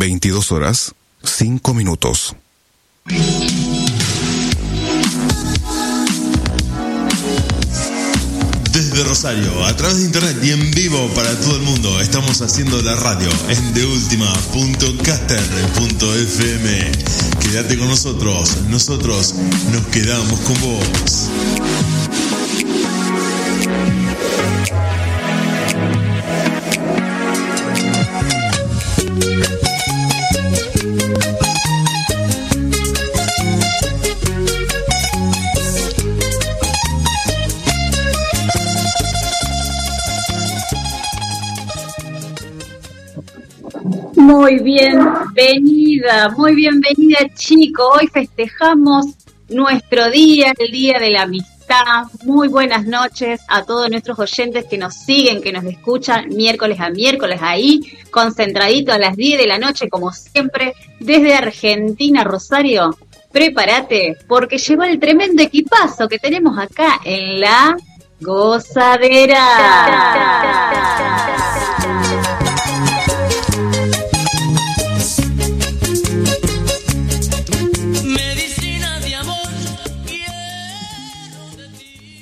22 horas, 5 minutos. Desde Rosario, a través de internet y en vivo para todo el mundo, estamos haciendo la radio en deultima.caster.fm. Quédate con nosotros, nosotros nos quedamos con vos. Muy bienvenida, muy bienvenida chico. Hoy festejamos nuestro día, el Día de la Amistad. Muy buenas noches a todos nuestros oyentes que nos siguen, que nos escuchan miércoles a miércoles ahí, concentradito a las 10 de la noche como siempre, desde Argentina, Rosario. Prepárate, porque llegó el tremendo equipazo que tenemos acá en la gozadera.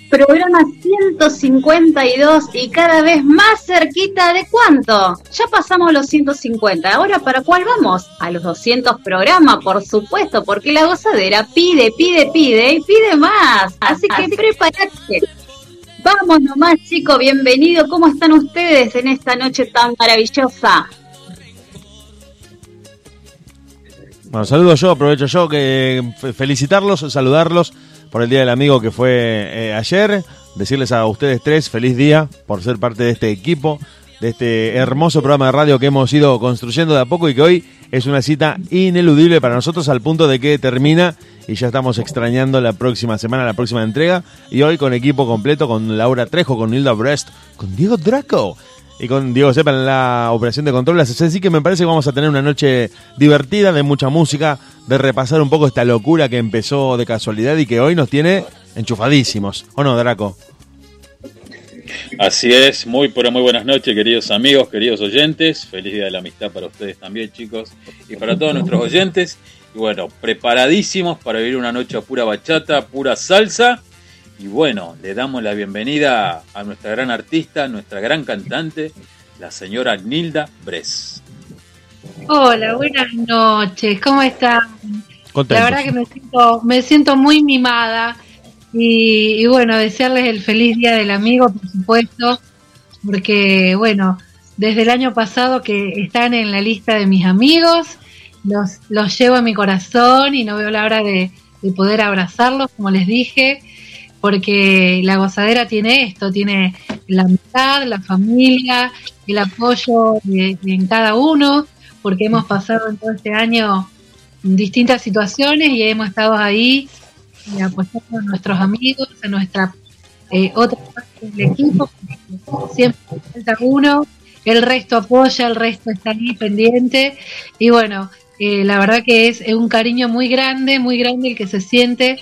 Programa 152 y cada vez más cerquita de cuánto. Ya pasamos los 150. Ahora, ¿para cuál vamos? A los 200 programas, por supuesto, porque la gozadera pide, pide, pide y pide más. Así que prepárate. Vamos nomás, chicos, bienvenido. ¿Cómo están ustedes en esta noche tan maravillosa? Bueno, saludo yo, aprovecho yo que felicitarlos, saludarlos por el Día del Amigo que fue eh, ayer. Decirles a ustedes tres feliz día por ser parte de este equipo, de este hermoso programa de radio que hemos ido construyendo de a poco y que hoy es una cita ineludible para nosotros al punto de que termina y ya estamos extrañando la próxima semana, la próxima entrega. Y hoy con equipo completo, con Laura Trejo, con Hilda Brest, con Diego Draco y con Diego Sepa en la operación de control. Así que me parece que vamos a tener una noche divertida, de mucha música, de repasar un poco esta locura que empezó de casualidad y que hoy nos tiene enchufadísimos. ¿O no, Draco? Así es, muy pero muy buenas noches, queridos amigos, queridos oyentes. Feliz día de la amistad para ustedes también, chicos, y para todos nuestros oyentes. Y bueno, preparadísimos para vivir una noche a pura bachata, pura salsa y bueno, le damos la bienvenida a nuestra gran artista, nuestra gran cantante, la señora Nilda Bres. Hola, buenas noches, ¿cómo están? La verdad que me siento, me siento muy mimada y, bueno, desearles el feliz día del amigo, por supuesto, porque bueno, desde el año pasado que están en la lista de mis amigos, los, los llevo a mi corazón y no veo la hora de, de poder abrazarlos, como les dije porque la gozadera tiene esto, tiene la amistad, la familia, el apoyo en cada uno, porque hemos pasado en todo este año distintas situaciones y hemos estado ahí y apoyando a nuestros amigos, a nuestra eh, otra parte del equipo, siempre falta uno, el resto apoya, el resto está ahí pendiente y bueno, eh, la verdad que es un cariño muy grande, muy grande el que se siente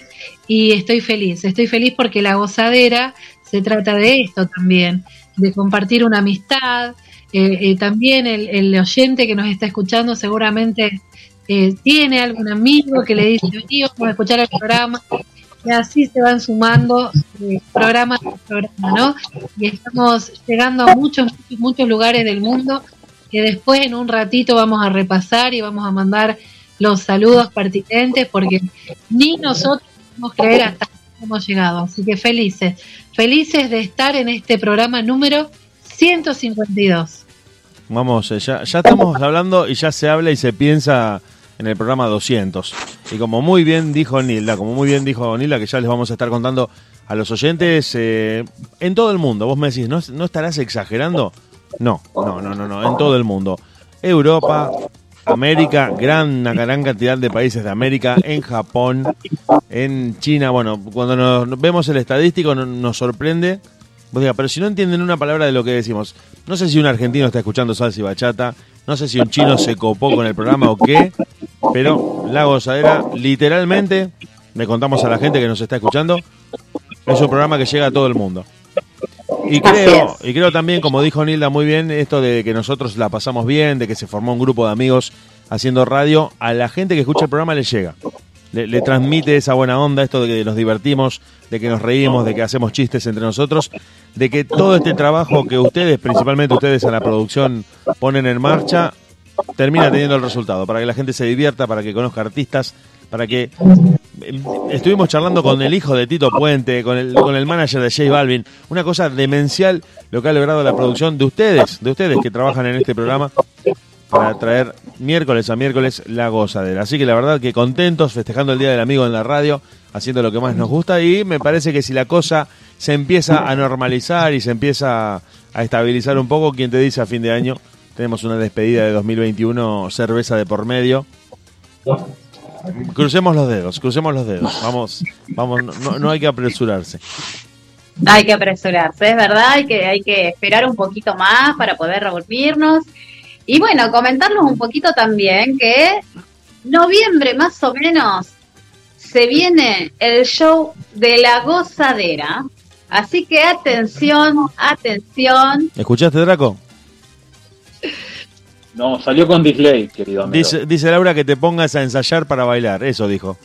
y estoy feliz, estoy feliz porque la gozadera se trata de esto también, de compartir una amistad. Eh, eh, también el, oyente que nos está escuchando seguramente tiene algún amigo que le dice, tío, vamos a escuchar el programa. Y así se van sumando programa tras programa, ¿no? Y estamos llegando a muchos, muchos, muchos lugares del mundo que después en un ratito vamos a repasar y vamos a mandar los saludos pertinentes porque ni nosotros podemos creer hasta hemos llegado. Así que felices, felices de estar en este programa número 152. Vamos, eh, ya, ya estamos hablando y ya se habla y se piensa en el programa 200. Y como muy bien dijo Nilda, como muy bien dijo Nilda, que ya les vamos a estar contando a los oyentes eh, en todo el mundo. Vos me decís, ¿no, ¿no estarás exagerando? No, no, no, no, no, en todo el mundo. Europa, América, gran, una cantidad de países de América, en Japón, en China. Bueno, cuando nos vemos el estadístico nos sorprende. pero si no entienden una palabra de lo que decimos, no sé si un argentino está escuchando salsa y bachata, no sé si un chino se copó con el programa o qué, pero La Gozadera, literalmente, le contamos a la gente que nos está escuchando, es un programa que llega a todo el mundo. Y creo, y creo también, como dijo Nilda muy bien, esto de que nosotros la pasamos bien, de que se formó un grupo de amigos haciendo radio, a la gente que escucha el programa le llega. Le, transmite esa buena onda, esto de que nos divertimos, de que nos reímos, de que hacemos chistes entre nosotros, de que todo este trabajo que ustedes, principalmente ustedes en la producción, ponen en marcha, termina teniendo el resultado, para que la gente se divierta, para que conozca artistas, para que em, estuvimos charlando con el hijo de Tito Puente, con el, con el manager de J Balvin, una cosa demencial lo que ha logrado la producción de ustedes, de ustedes que trabajan en este programa para traer miércoles a miércoles la gozadera. Así que la verdad que contentos festejando el Día del Amigo en la radio, haciendo lo que más nos gusta y me parece que si la cosa se empieza a normalizar y se empieza a estabilizar un poco, quien te dice a fin de año tenemos una despedida de 2021, cerveza de por medio. Crucemos los dedos, crucemos los dedos. Vamos, vamos, no, hay que apresurarse. Hay que apresurarse, es verdad, hay que, hay que esperar un poquito más para poder revolvernos. Y bueno, comentarles un poquito también que noviembre más o menos se viene el show de la gozadera. Así que atención, atención. ¿Escuchaste, Draco? No, salió con display, querido amigo. Dice, dice Laura que te pongas a ensayar para bailar, eso dijo.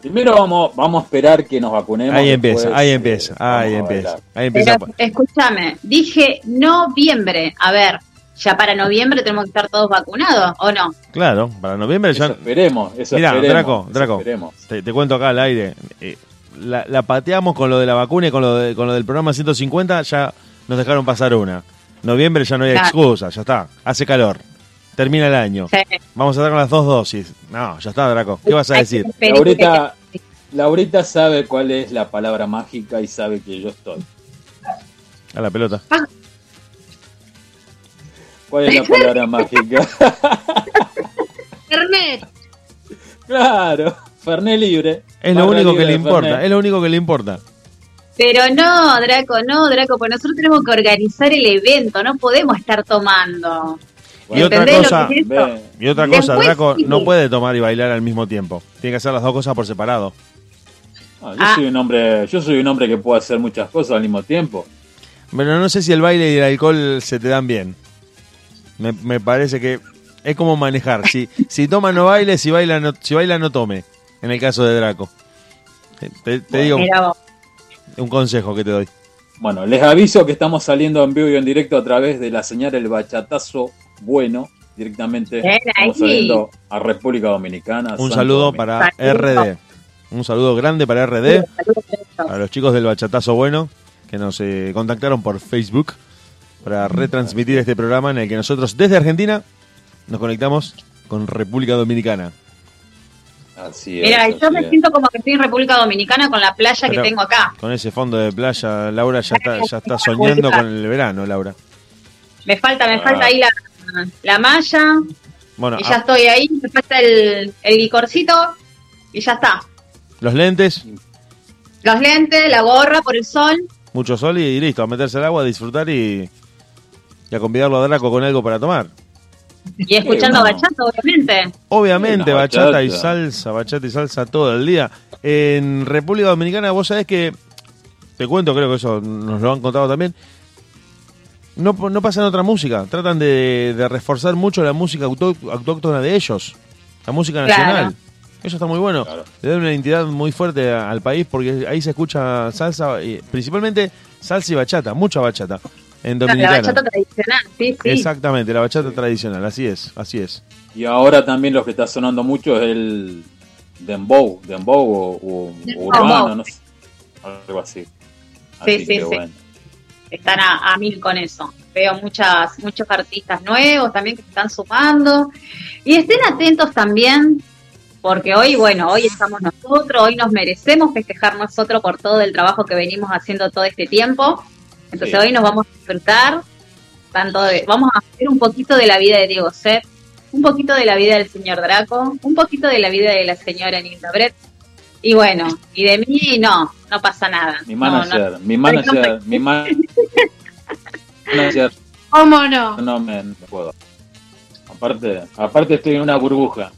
Primero vamos, vamos a esperar que nos vacunemos. Ahí empieza, ahí empieza, ahí empieza, ahí empieza. escúchame, dije noviembre. A ver, ya para noviembre tenemos que estar todos vacunados, ¿o no? Claro, para noviembre ya. esperemos, eso Mira, Draco, Draco, te, te, cuento acá al aire. Eh, la, la, pateamos con lo de la vacuna y con lo, de, con lo del programa 150, ya nos dejaron pasar una. Noviembre ya no hay excusa, ya está. Hace calor. Termina el año. Vamos a dar con las dos dosis. No, ya está, Draco. ¿Qué vas a decir? Laurita, Laurita sabe cuál es la palabra mágica y sabe que yo estoy. A la pelota. Ah. ¿Cuál es la palabra mágica? Fernet. Claro, Fernet libre. Es lo único que le importa, es lo único que le importa. Pero no, Draco, no, Draco, pues nosotros tenemos que organizar el evento, no podemos estar tomando. y otra cosa, y otra cosa, Draco no puede tomar y bailar al mismo tiempo. Tiene que hacer las dos cosas por separado. yo ah. soy un hombre, yo soy un hombre que puede hacer muchas cosas al mismo tiempo. Pero no sé si el baile y el alcohol se te dan bien. Me, me parece que es como manejar. Si, si toma no baile, si baila no, si baila no tome. En el caso de Draco. Te, digo un consejo que te doy. Bueno, les aviso que estamos saliendo en vivo y en directo a través de la señal El Bachatazo Bueno, directamente estamos saliendo a República Dominicana. Un saludo para RD. Un saludo grande para RD. A los chicos del Bachatazo Bueno que nos eh, contactaron por Facebook para retransmitir este programa en el que nosotros desde Argentina nos conectamos con República Dominicana. Así Mira, yo me siento como que estoy en República Dominicana con la playa que tengo acá. Con ese fondo de playa, Laura ya está, ya está soñando con el verano, Laura. Me falta, me falta ahí la, la malla. Bueno, y ya estoy ahí, me falta el, el licorcito y ya está. ¿Los lentes? Los lentes, la gorra por el sol. Mucho sol y, listo, a meterse al agua, a disfrutar y, y a convidarlo a Draco con algo para tomar. Y escuchando bachata, obviamente. Obviamente, bachata. y salsa, bachata y salsa todo el día. En República Dominicana, vos sabés que, te cuento, creo que eso nos lo han contado también, no, no pasan otra música. Tratan de, reforzar mucho la música autóctona de ellos, la música nacional. Eso está muy bueno. Le da una identidad muy fuerte al país porque ahí se escucha salsa, principalmente salsa y bachata, mucha bachata en Dominicana. La bachata tradicional, sí, sí. Exactamente, la bachata tradicional, así es, así es. Y ahora también lo que está sonando mucho es el dembow, dembow o, urbano, no sé, algo así. sí, sí, sí. Están a, mil con eso. Veo muchas, muchos artistas nuevos también que se están sumando. Y estén atentos también, porque hoy, bueno, hoy estamos nosotros, hoy nos merecemos festejar nosotros por todo el trabajo que venimos haciendo todo este tiempo. Entonces hoy nos vamos a disfrutar tanto de, vamos a hacer un poquito de la vida de Diego Sepp, un poquito de la vida del señor Draco, un poquito de la vida de la señora Nilda Brett. Y bueno, y de mí no, no pasa nada. Mi manager, mi manager, mi manager. ¿Cómo no? No me puedo. Aparte, aparte estoy en una burbuja.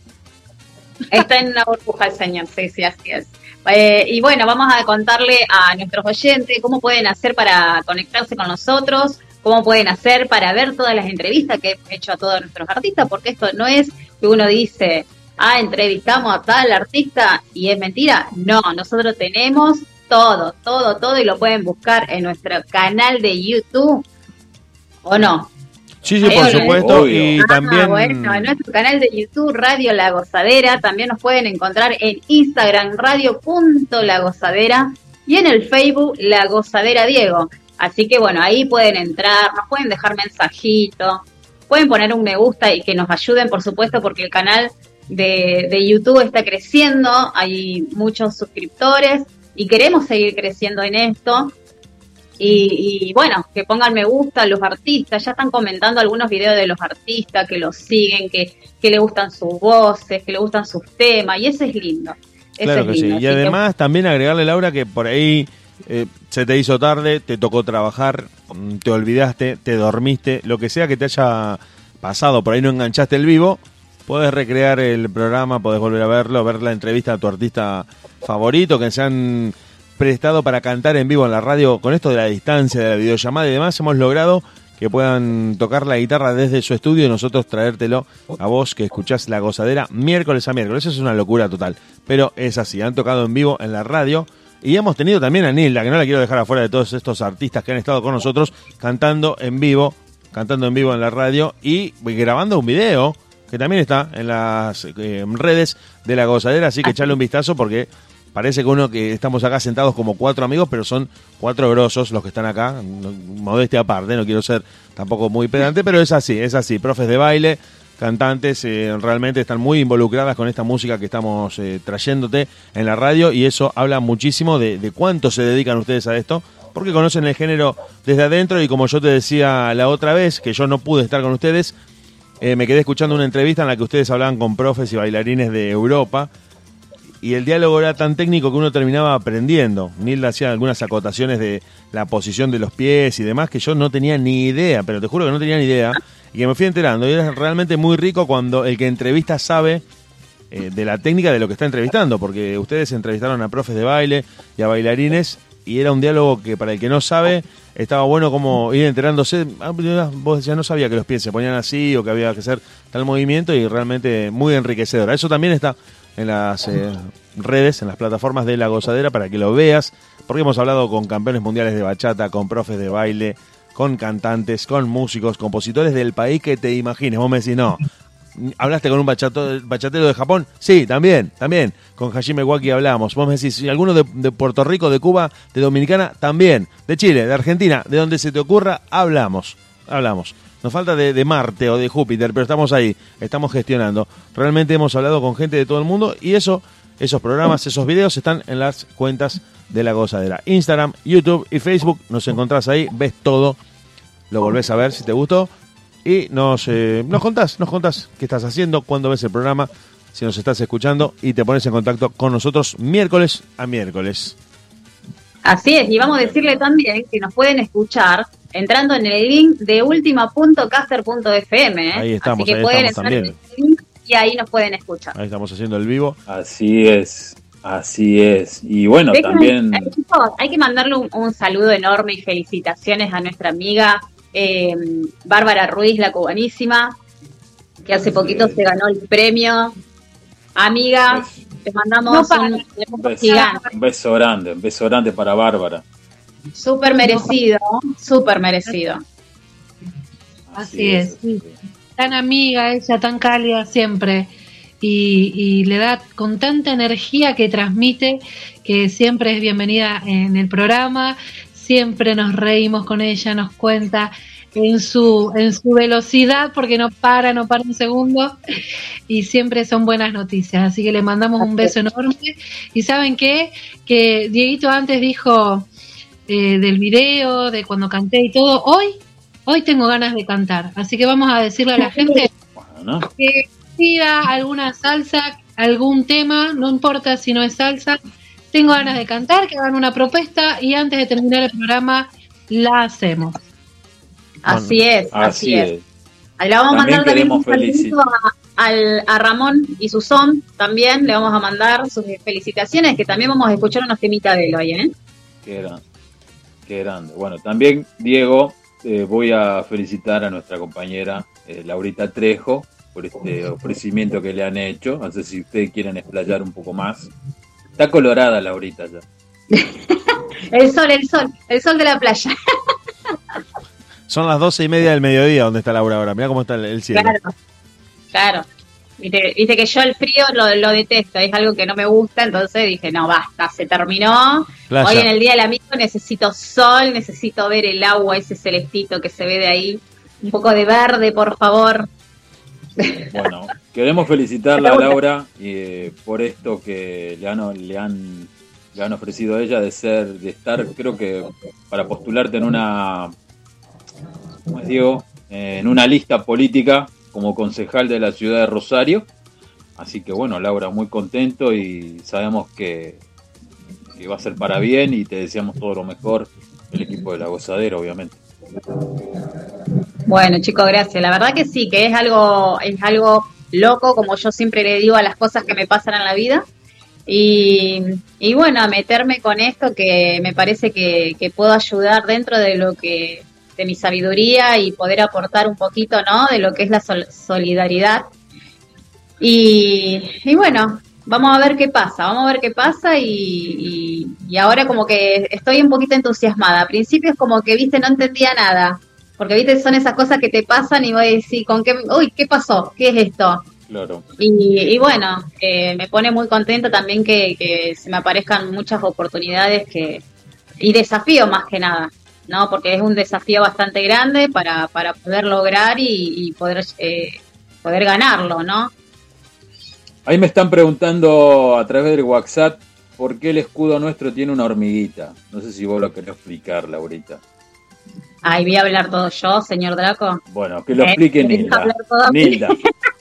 Está en una burbuja el señor, sí, sí, así es. Eh, y bueno, vamos a contarle a nuestros oyentes cómo pueden hacer para conectarse con nosotros, cómo pueden hacer para ver todas las entrevistas que he hecho a todos nuestros artistas, porque esto no es que uno dice, ah, entrevistamos a tal artista y es mentira. No, nosotros tenemos todo, todo, todo y lo pueden buscar en nuestro canal de YouTube. ¿O no? Sí, sí, por supuesto. Y ah, también. Bueno, en nuestro canal de YouTube, Radio La Gozadera. También nos pueden encontrar en Instagram, radio.lagozadera. Y en el Facebook, La Gozadera Diego. Así que bueno, ahí pueden entrar, nos pueden dejar mensajitos, pueden poner un me gusta y que nos ayuden, por supuesto, porque el canal de, de YouTube está creciendo, hay muchos suscriptores y queremos seguir creciendo en esto. Y, bueno, que pongan me gusta los artistas, ya están comentando algunos videos de los artistas que los siguen, que, que le gustan sus voces, que le gustan sus temas, y eso es lindo. claro que sí. Y además también agregarle, Laura, que por ahí eh, se te hizo tarde, te tocó trabajar, te olvidaste, te dormiste, lo que sea que te haya pasado, por ahí no enganchaste el vivo, puedes recrear el programa, puedes volver a verlo, ver la entrevista a tu artista favorito, que se han prestado para cantar en vivo en la radio. Con esto de la distancia, de la videollamada y demás, hemos logrado que puedan tocar la guitarra desde su estudio y nosotros traértelo a vos que escuchás la gozadera miércoles a miércoles. Eso es una locura total, pero es así. Han tocado en vivo en la radio. Y hemos tenido también a Nilda, que no la quiero dejar afuera de todos estos artistas que han estado con nosotros cantando en vivo, cantando en vivo en la radio y grabando un video que también está en las eh, redes de la gozadera, así que echarle un vistazo porque parece que uno que estamos acá sentados como cuatro amigos, pero son cuatro grosos los que están acá, modestia aparte, no quiero ser tampoco muy pedante, pero es así, es así, profes de baile, cantantes, eh, realmente están muy involucradas con esta música que estamos eh, trayéndote en la radio y eso habla muchísimo de, cuánto se dedican ustedes a esto, porque conocen el género desde adentro y como yo te decía la otra vez, que yo no pude estar con ustedes, eh, me quedé escuchando una entrevista en la que ustedes hablaban con profes y bailarines de Europa y el diálogo era tan técnico que uno terminaba aprendiendo. Nilda hacía algunas acotaciones de la posición de los pies y demás que yo no tenía ni idea, pero te juro que no tenía ni idea y que me fui enterando. Y es realmente muy rico cuando el que entrevista sabe eh, de la técnica de lo que está entrevistando, porque ustedes entrevistaron a profes de baile y a bailarines y era un diálogo que para el que no sabe estaba bueno como ir enterándose. Ah, vos ya no sabía que los pies se ponían así o que había que hacer tal movimiento y realmente muy enriquecedor. Eso también está en las eh, redes, en las plataformas de La Gozadera para que lo veas, porque hemos hablado con campeones mundiales de bachata, con profes de baile, con cantantes, con músicos, compositores del país que te imagines. Vos me decís, no, ¿Hablaste con un bachatero de Japón? Sí, también, también. Con Hajime Waki hablamos. Vos me decís, ¿y alguno de, Puerto Rico, de Cuba, de Dominicana? También. De Chile, de Argentina, de donde se te ocurra, hablamos. Hablamos. Nos falta de, Marte o de Júpiter, pero estamos ahí, estamos gestionando. Realmente hemos hablado con gente de todo el mundo y eso, esos programas, esos videos están en las cuentas de la gozadera. Instagram, YouTube y Facebook, nos encontrás ahí, ves todo, lo volvés a ver si te gustó y nos, eh, nos contás, nos contás qué estás haciendo, cuándo ves el programa, si nos estás escuchando y te pones en contacto con nosotros miércoles a miércoles. Así es, y vamos a decirle también que nos pueden escuchar entrando en el link de ultima.caster.fm. ¿eh? Ahí estamos, Así que pueden entrar En el link y ahí nos pueden escuchar. Ahí estamos haciendo el vivo. Así es. Así es. Y bueno, también... hay que mandarle un, saludo enorme y felicitaciones a nuestra amiga eh, Bárbara Ruiz, la cubanísima, que hace poquito se ganó el premio. Amiga, te mandamos un, beso, grande, un beso grande para Bárbara. Súper merecido, súper merecido. Así, es. Tan amiga ella, tan cálida siempre. Y, y, le da con tanta energía que transmite que siempre es bienvenida en el programa siempre nos reímos con ella, nos cuenta en su, en su velocidad, porque no para, no para un segundo, y siempre son buenas noticias. Así que le mandamos un beso enorme. Y saben qué? Que Dieguito antes dijo eh, del video, de cuando canté y todo, hoy, hoy tengo ganas de cantar. Así que vamos a decirle a la gente que pida alguna salsa, algún tema, no importa si no es salsa, tengo ganas de cantar, que hagan una propuesta y antes de terminar el programa la hacemos. Así es, así, es. Ahí le vamos a mandar también un saludo al, a Ramón y su son también le vamos a mandar sus felicitaciones, que también vamos a escuchar unos temitas de él hoy, ¿eh? Qué grande, qué grande. Bueno, también, Diego, eh, voy a felicitar a nuestra compañera eh, Laurita Trejo por este ofrecimiento que le han hecho. No sé si ustedes quieren explayar un poco más. Está colorada Laurita ya. el sol, el sol, el sol de la playa. Son las doce y media del mediodía donde está Laura ahora. Mira cómo está el cielo. Claro, claro. Viste, que yo el frío lo, detesto, es algo que no me gusta, entonces dije, no, basta, se terminó. Hoy en el Día del Amigo necesito sol, necesito ver el agua, ese celestito que se ve de ahí. Un poco de verde, por favor. Bueno, queremos felicitarla a Laura eh, por esto que le han, le han le han ofrecido a ella de ser, de estar, creo que para postularte en una, ¿cómo digo? En una lista política como concejal de la ciudad de Rosario. Así que bueno, Laura, muy contento y sabemos que, que va a ser para bien y te deseamos todo lo mejor, el equipo de la gozadera, obviamente. Bueno, chicos, gracias. La verdad que sí, que es algo, es algo loco, como yo siempre le digo a las cosas que me pasan en la vida. Y, y bueno, a meterme con esto que me parece que, puedo ayudar dentro de lo que de mi sabiduría y poder aportar un poquito, ¿no? De lo que es la solidaridad. Y, y, bueno, vamos a ver qué pasa, vamos a ver qué pasa y, y, ahora como que estoy un poquito entusiasmada. A principio es como que, viste, no entendía nada, porque, viste, son esas cosas que te pasan y voy a decir, ¿con qué? Uy, ¿qué pasó? ¿Qué es esto? Y, bueno, eh, me pone muy contenta también que, se me aparezcan muchas oportunidades que y desafíos más que nada, ¿no? Porque es un desafío bastante grande para, para poder lograr y, poder, eh, poder ganarlo, ¿no? Ahí me están preguntando a través del WhatsApp por qué el escudo nuestro tiene una hormiguita. No sé si vos lo querés explicar, Laurita. Ahí voy a hablar todo yo, señor Draco. Bueno, que lo explique eh, Nilda. Nilda.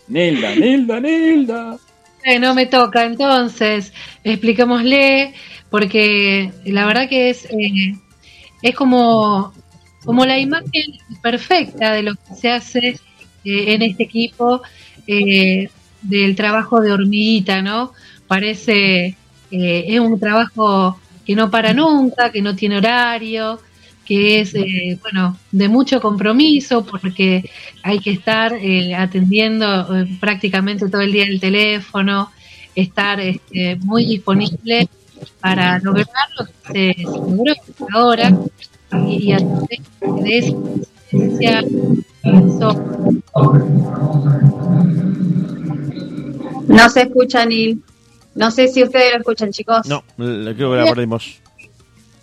Nilda, Nilda, Nilda. no me toca, entonces expliquémosle, porque la verdad que es, eh, es como, como la imagen perfecta de lo que se hace eh, en este equipo eh, del trabajo de hormiguita, ¿no? Parece, es un trabajo que no para nunca, que no tiene horario, que es, eh, bueno, de mucho compromiso porque hay que estar eh, atendiendo eh, prácticamente todo el día el teléfono, estar este, muy disponible para lograr lo que se, logró ahora y, a través de esa no se escucha, Nil. No sé si ustedes lo escuchan, chicos. No, creo que la perdimos.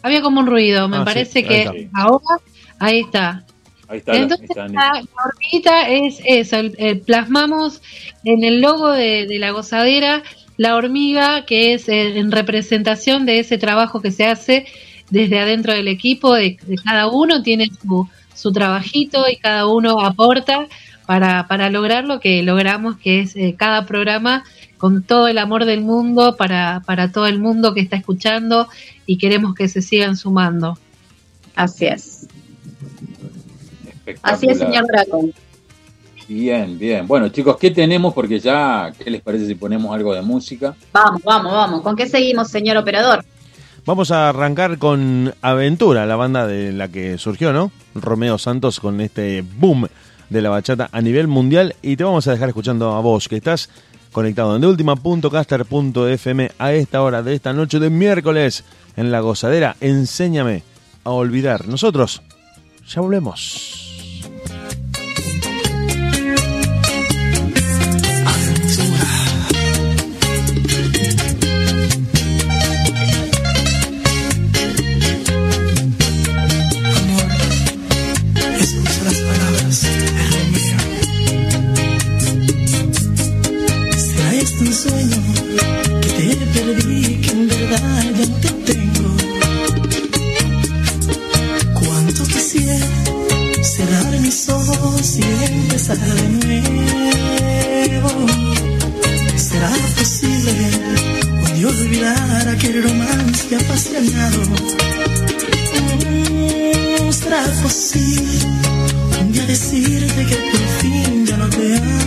Había como un ruido, me ah, parece que ahora, ahí está. Ahí está Entonces, la, hormiguita es eso, plasmamos en el logo de, la gozadera la hormiga que es en representación de ese trabajo que se hace desde adentro del equipo, de, cada uno tiene su, su trabajito y cada uno aporta para, para lograr lo que logramos, que es eh, cada programa con todo el amor del mundo para, para todo el mundo que está escuchando y queremos que se sigan sumando. Así es. Así es, señor Dracon. Bien, bien. Bueno, chicos, ¿qué tenemos? Porque ya, ¿qué les parece si ponemos algo de música? Vamos, vamos, vamos. ¿Con qué seguimos, señor operador? Vamos a arrancar con Aventura, la banda de la que surgió, ¿no? Romeo Santos con este boom de la bachata a nivel mundial y te vamos a dejar escuchando a vos, que estás conectado en deultima.caster.fm a esta hora de esta noche de miércoles en la gozadera. Enséñame a olvidar. Nosotros ya volvemos. Si empezar de nuevo. ¿Será posible hoy olvidar aquel romance apasionado? ¿Será posible un día decirte que por fin ya no te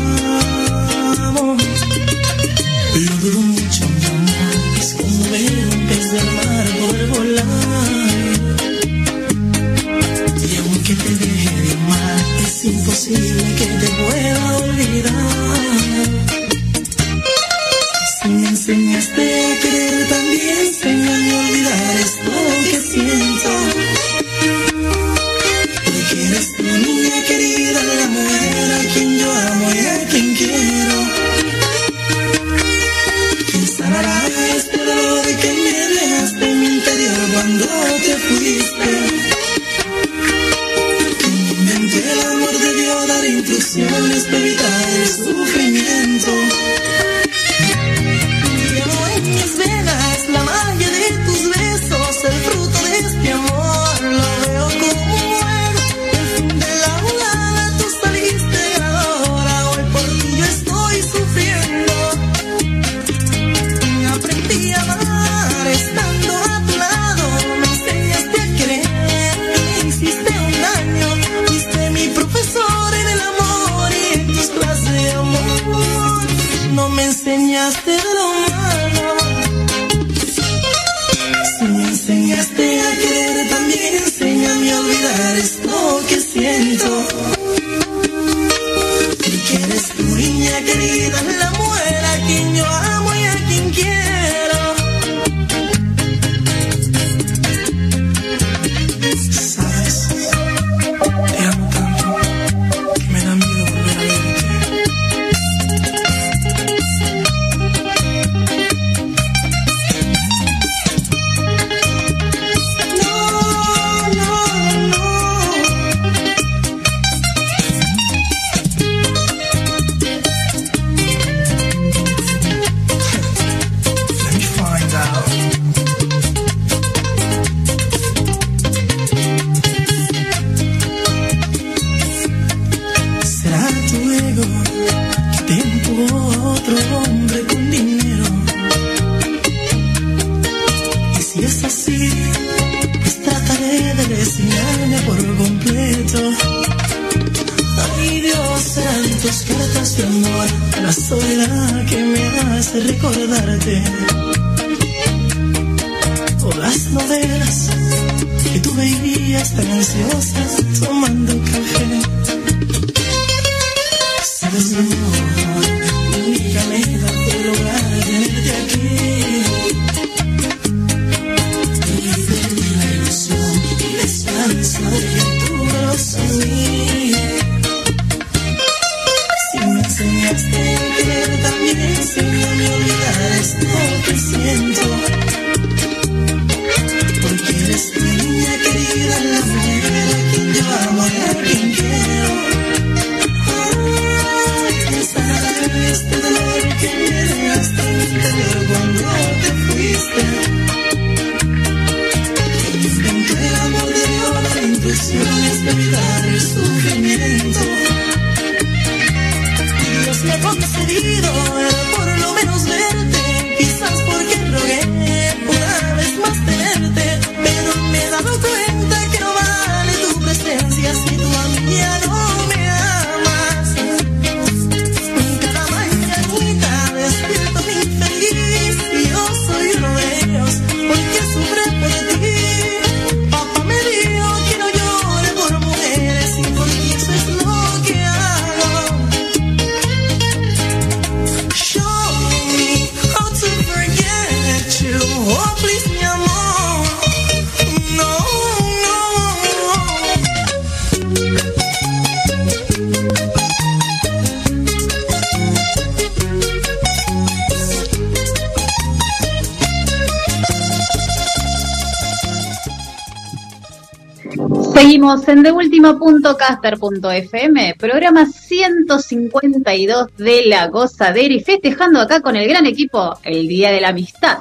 Seguimos en deultima.caster.fm, programa 152 de La Gozadera y festejando acá con el gran equipo el Día de la Amistad.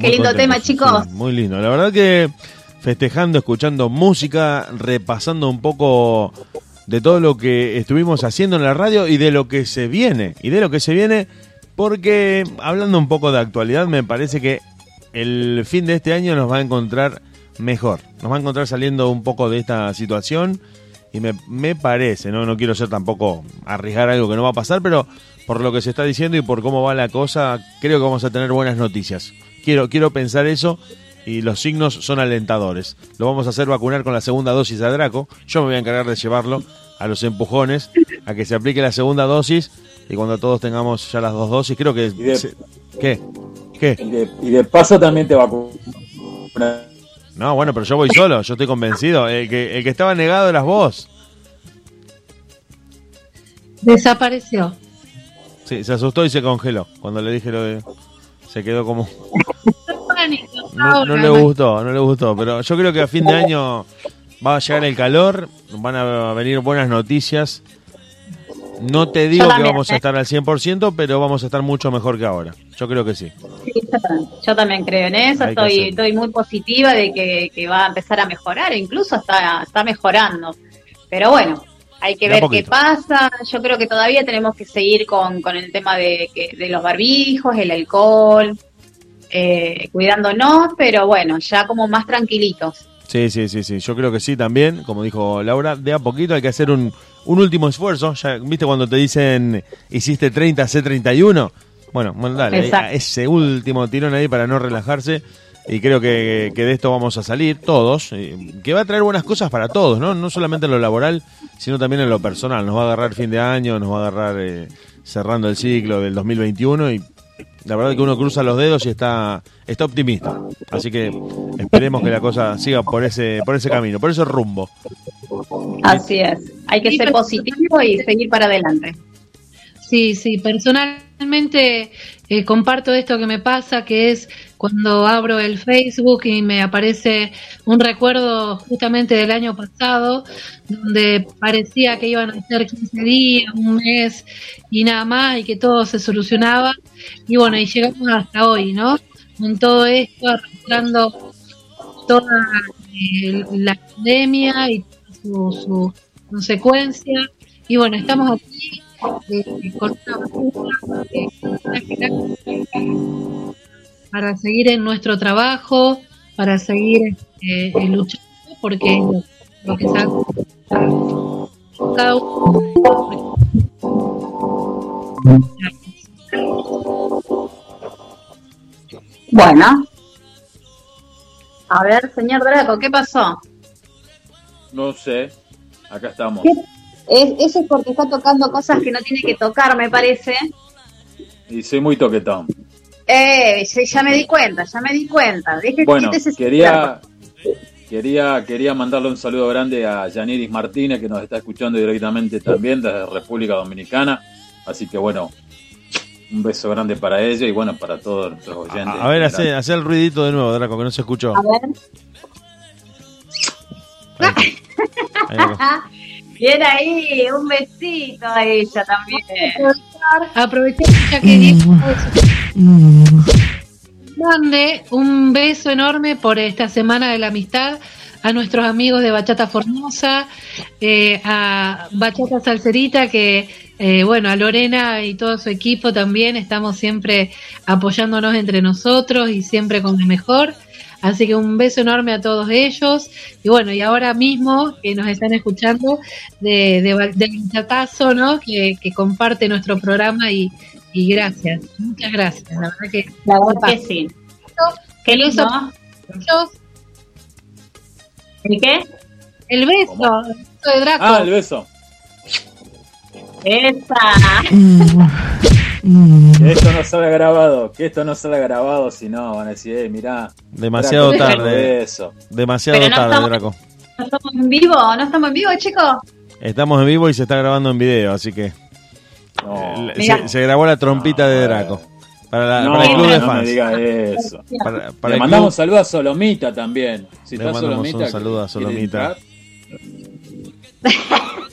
Qué lindo tema, chicos. Muy lindo. La verdad que festejando, escuchando música, repasando un poco de todo lo que estuvimos haciendo en la radio y de lo que se viene. Y de lo que se viene, porque hablando un poco de actualidad, me parece que el fin de este año nos va a encontrar mejor. Nos va a encontrar saliendo un poco de esta situación y me, me parece, ¿no? no quiero ser tampoco arriesgar algo que no va a pasar, pero por lo que se está diciendo y por cómo va la cosa, creo que vamos a tener buenas noticias. Quiero, quiero pensar eso y los signos son alentadores. Lo vamos a hacer vacunar con la segunda dosis a Draco. Yo me voy a encargar de llevarlo a los empujones, a que se aplique la segunda dosis y cuando todos tengamos ya las dos dosis, creo que... ¿Qué? ¿Qué? Y de, y de paso también te vacunas no, bueno, pero yo voy solo, yo estoy convencido. El que, el que estaba negado eras vos. Desapareció. Sí, se asustó y se congeló. Cuando le dije lo de... Se quedó como... No, no, le gustó, no le gustó. Pero yo creo que a fin de año va a llegar el calor, van a venir buenas noticias. No te digo que vamos a ¿eh? estar al 100%, pero vamos a estar mucho mejor que ahora. Yo creo que sí. sí yo, también, creo en eso. estoy, estoy muy positiva de que, va a empezar a mejorar. Incluso está, está mejorando. Pero bueno, hay que ver qué pasa. Yo creo que todavía tenemos que seguir con, con el tema de, de los barbijos, el alcohol, eh, cuidándonos, pero bueno, ya como más tranquilitos. Sí, sí, sí, sí. Yo creo que sí también, como dijo Laura, de a poquito hay que hacer un, un último esfuerzo. Ya, ¿Viste cuando te dicen hiciste 30, c 31? Bueno, bueno dale, ese último tirón ahí para no relajarse. Y creo que, de esto vamos a salir todos, que va a traer buenas cosas para todos, ¿no? No solamente en lo laboral, sino también en lo personal. Nos va a agarrar fin de año, nos va a agarrar eh, cerrando el ciclo del 2021 y la verdad que uno cruza los dedos y está, está optimista. Así que esperemos que la cosa siga por ese, por ese camino, por ese rumbo. Así es. Hay que ser positivo y seguir para adelante. Sí, sí, personalmente eh, comparto esto que me pasa, que es cuando abro el Facebook y me aparece un recuerdo justamente del año pasado, donde parecía que iban a ser 15 días, un mes y nada más, y que todo se solucionaba. Y bueno, y llegamos hasta hoy, ¿no? Con todo esto, arrastrando toda eh, la pandemia y su, su consecuencia. Y bueno, estamos aquí para seguir en nuestro trabajo, para seguir eh, luchando, porque lo, que está cada uno. Bueno. A ver, señor Draco, ¿qué pasó? No sé. Acá estamos. Es, eso es porque está tocando cosas que no tiene que tocar, me parece. Y soy muy toquetón. Eh, ya me di cuenta, ya me di cuenta. bueno, quería, quería, quería mandarle un saludo grande a Yaniris Martínez, que nos está escuchando directamente también desde República Dominicana. Así que bueno, un beso grande para ella y bueno, para todos nuestros oyentes. A, ver, hace, hace, el ruidito de nuevo, Draco, que no se escuchó. A ver. Bien ahí, un besito a ella también. Aprovechar, ya que Mande un beso enorme por esta semana de la amistad a nuestros amigos de Bachata Formosa, eh, a Bachata Salcerita, que, eh, bueno, a Lorena y todo su equipo también, estamos siempre apoyándonos entre nosotros y siempre con lo mejor. Así que un beso enorme a todos ellos. Y bueno, y ahora mismo que nos están escuchando de, de, del ¿no? Que, comparte nuestro programa y, gracias. Muchas gracias. La verdad que, la verdad que sí. Qué lindo. ¿El qué? El beso. El beso de Draco. Ah, el beso. Esa. Que esto no sale grabado, que esto no sale grabado, si no van a decir, eh, mirá. Demasiado tarde. Eso. Demasiado tarde, Draco. ¿No estamos en vivo? ¿No estamos en vivo, chicos? Estamos en vivo y se está grabando en video, así que. Eh, se, grabó la trompita de Draco. Para, la, para el club de fans. No me diga eso. Le mandamos saludos a Solomita también. Si Le mandamos Solomita, un saludo a Solomita.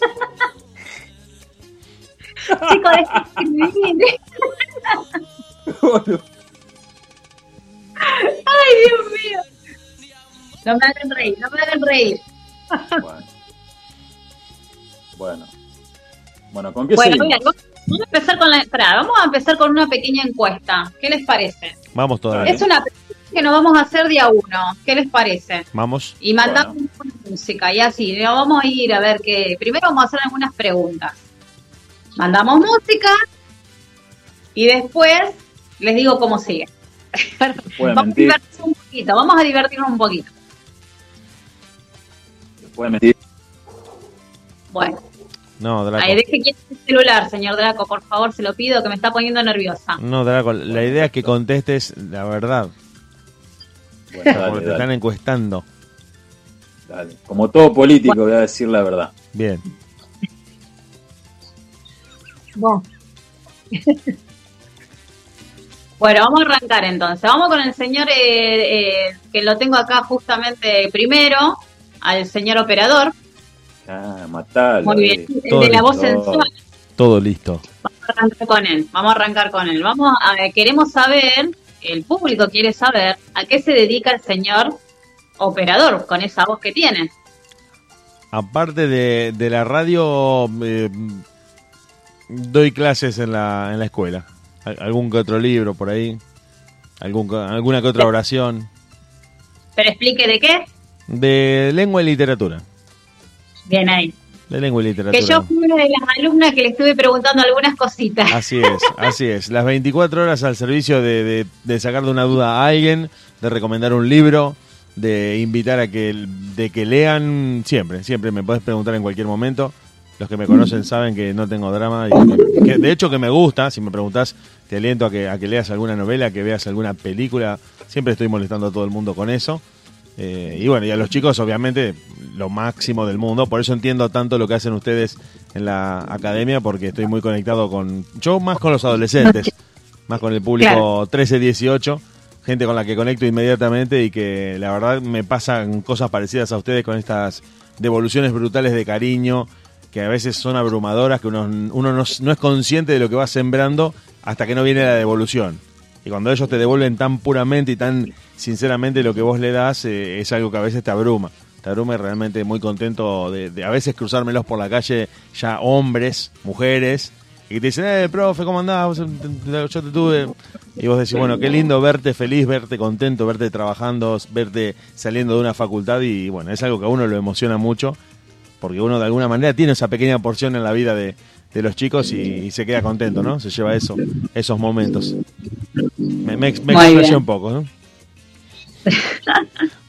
Chicos, Ay, Dios mío. No me hagan reír, no me hagan reír. Bueno. Bueno. Bueno, ¿con qué bueno, vamos a empezar con la, vamos a empezar con una pequeña encuesta. ¿Qué les parece? Vamos todavía. Es una que nos vamos a hacer día uno. ¿Qué les parece? Vamos. Y mandamos música y así. Vamos a ir a ver qué. Primero vamos a hacer algunas preguntas mandamos música y después les digo cómo sigue. Vamos a divertirnos un poquito, vamos a divertirnos un poquito. Puede mentir. Bueno. No, Draco. Ahí deje quieto el celular, señor Draco, por favor, se lo pido, que me está poniendo nerviosa. No, Draco, la idea es que contestes la verdad. Bueno, dale, porque te dale, están encuestando. dale. Como todo político, voy a decir la verdad. Bien. Vos. Bueno, vamos a arrancar entonces. Vamos con el señor eh, eh, que lo tengo acá justamente primero, al señor operador. Ah, matalo. Muy bien, eh. el de la voz No. sensual. Todo listo. Vamos a arrancar con él. Vamos a arrancar con él. Vamos a, queremos saber, el público quiere saber a qué se dedica el señor operador con esa voz que tiene. Aparte de, de la radio, eh, doy clases en la, en la escuela. Al- Algún que otro libro por ahí. Algún, alguna que otra oración. Pero explique de qué. De lengua y literatura. Bien ahí. De lengua y literatura. Que yo fui una de las alumnas que le estuve preguntando algunas cositas. Así es, así es. Las 24 horas al servicio de, de, de sacar de una duda a alguien, de recomendar un libro, de invitar a que, de que lean siempre, siempre. Me puedes preguntar en cualquier momento. Los que me conocen saben que no tengo drama. Y que- de hecho que me gusta, si me preguntas, te aliento a que, a que leas alguna novela, que veas alguna película. Siempre estoy molestando a todo el mundo con eso. Eh, y bueno, y a los chicos, obviamente, lo máximo del mundo. Por eso entiendo tanto lo que hacen ustedes en la academia, porque estoy muy conectado con. Yo más con los adolescentes, más con el público 13-18, gente con la que conecto inmediatamente y que la verdad me pasan cosas parecidas a ustedes con estas devoluciones brutales de cariño, que a veces son abrumadoras, que uno, uno no, es consciente de lo que va sembrando hasta que no viene la devolución. Y cuando ellos te devuelven tan puramente y tan sinceramente lo que vos le das, eh, es algo que a veces te abruma. Te abruma y realmente muy contento de, de a veces cruzármelos por la calle, ya hombres, mujeres, y te dicen, eh, profe, ¿cómo andás? Yo te tuve. Y vos decís, bueno, qué lindo verte feliz, verte contento, verte trabajando, verte saliendo de una facultad y bueno, es algo que a uno lo emociona mucho porque uno de alguna manera tiene esa pequeña porción en la vida de, de los chicos y, y se queda contento, ¿no? Se lleva eso, esos momentos. Me, me, me un poco, ¿no?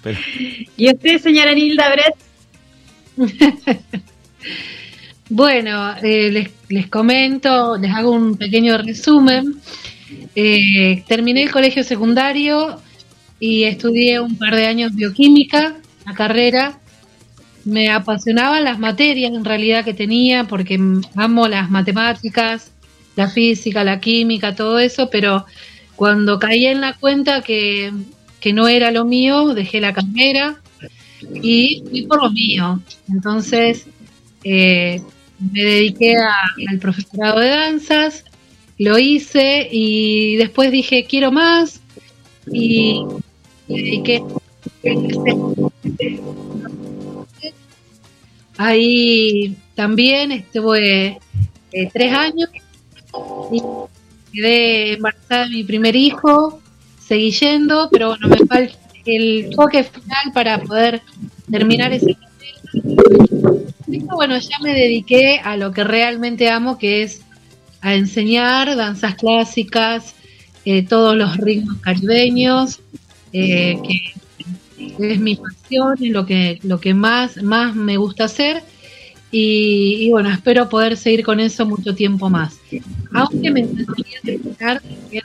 Pero, ¿Y usted, señora Nilda Brett? Bueno, eh, les, les comento, les hago un pequeño resumen. Eh, terminé el colegio secundario y estudié un par de años bioquímica, la carrera. Me apasionaban las materias en realidad que tenía porque amo las matemáticas, la física, la química, todo eso, pero cuando caí en la cuenta que, que no era lo mío, dejé la carrera y fui por lo mío. Entonces, eh, me dediqué al profesorado de danzas, lo hice y después dije quiero más y me dediqué ahí también estuve eh, tres años y quedé embarazada de mi primer hijo. Seguí yendo pero bueno me falta el toque final para poder terminar ese bueno, ya me dediqué a lo que realmente amo, que es a enseñar danzas clásicas, eh, todos los ritmos caribeños, eh, que es mi pasión, es lo que, lo que más, más me gusta hacer. Y, bueno, espero poder seguir con eso mucho tiempo más. Aunque me encantaría terminar el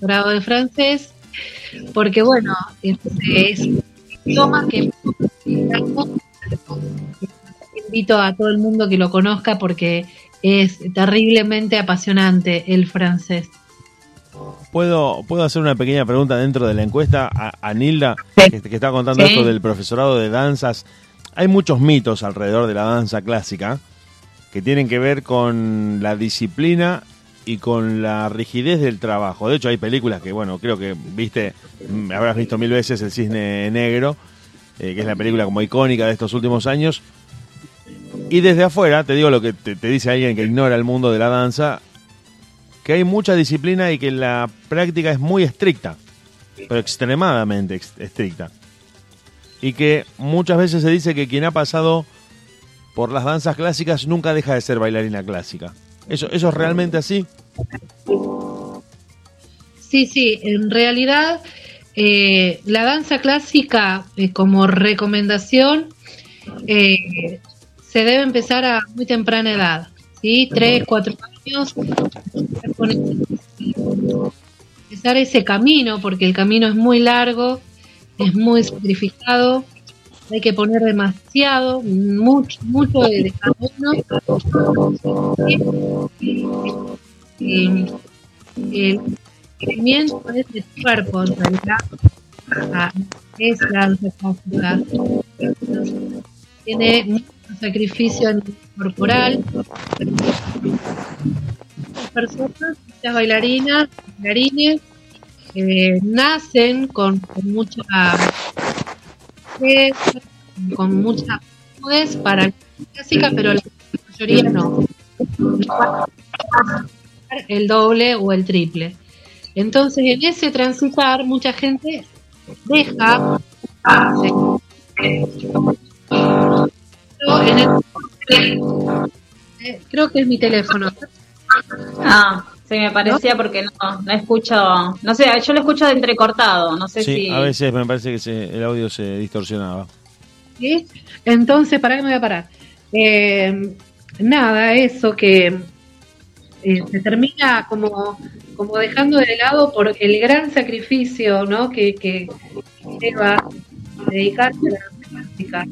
doctorado de francés, porque bueno, es, es un idioma que invito a todo el mundo que lo conozca porque es terriblemente apasionante el francés. ¿Puedo, ¿Puedo hacer una pequeña pregunta dentro de la encuesta a, a Nilda, que, que está contando Sí. esto del profesorado de danzas? Hay muchos mitos alrededor de la danza clásica que tienen que ver con la disciplina y con la rigidez del trabajo. De hecho, hay películas que, bueno, creo que viste, mm, habrás visto mil veces El Cisne Negro, eh, que es la película como icónica de estos últimos años. Y desde afuera, te digo lo que te, te dice alguien que ignora el mundo de la danza, que hay mucha disciplina y que la práctica es muy estricta, pero extremadamente ex- estricta. Y que muchas veces se dice que quien ha pasado por las danzas clásicas nunca deja de ser bailarina clásica. ¿Eso, eso es realmente así? Sí, sí, en realidad eh, la danza clásica eh, como recomendación eh, se debe empezar a muy temprana edad, ¿sí? Tres, cuatro años, empezar ese camino, porque el camino es muy largo, es muy sacrificado, hay que poner demasiado, mucho, mucho de cada el crecimiento es el cuerpo, en realidad, es la danza Tiene sacrificio corporal. Personas, muchas bailarinas, bailarines, eh, nacen con, mucha con mucha para la clásica, pero la mayoría no. El doble o el triple. Entonces, en ese transitar, mucha gente deja. Creo que es mi teléfono. Ah, se me parecía porque no, no escucho, no sé, yo lo escucho de entrecortado, no sé sí, a veces me parece que el audio se distorsionaba. ¿Sí? Entonces, ¿para qué me voy a parar? Eh, nada, eso que eh, se termina como, como dejando de lado por el gran sacrificio ¿no? que, que lleva dedicarse a la práctica.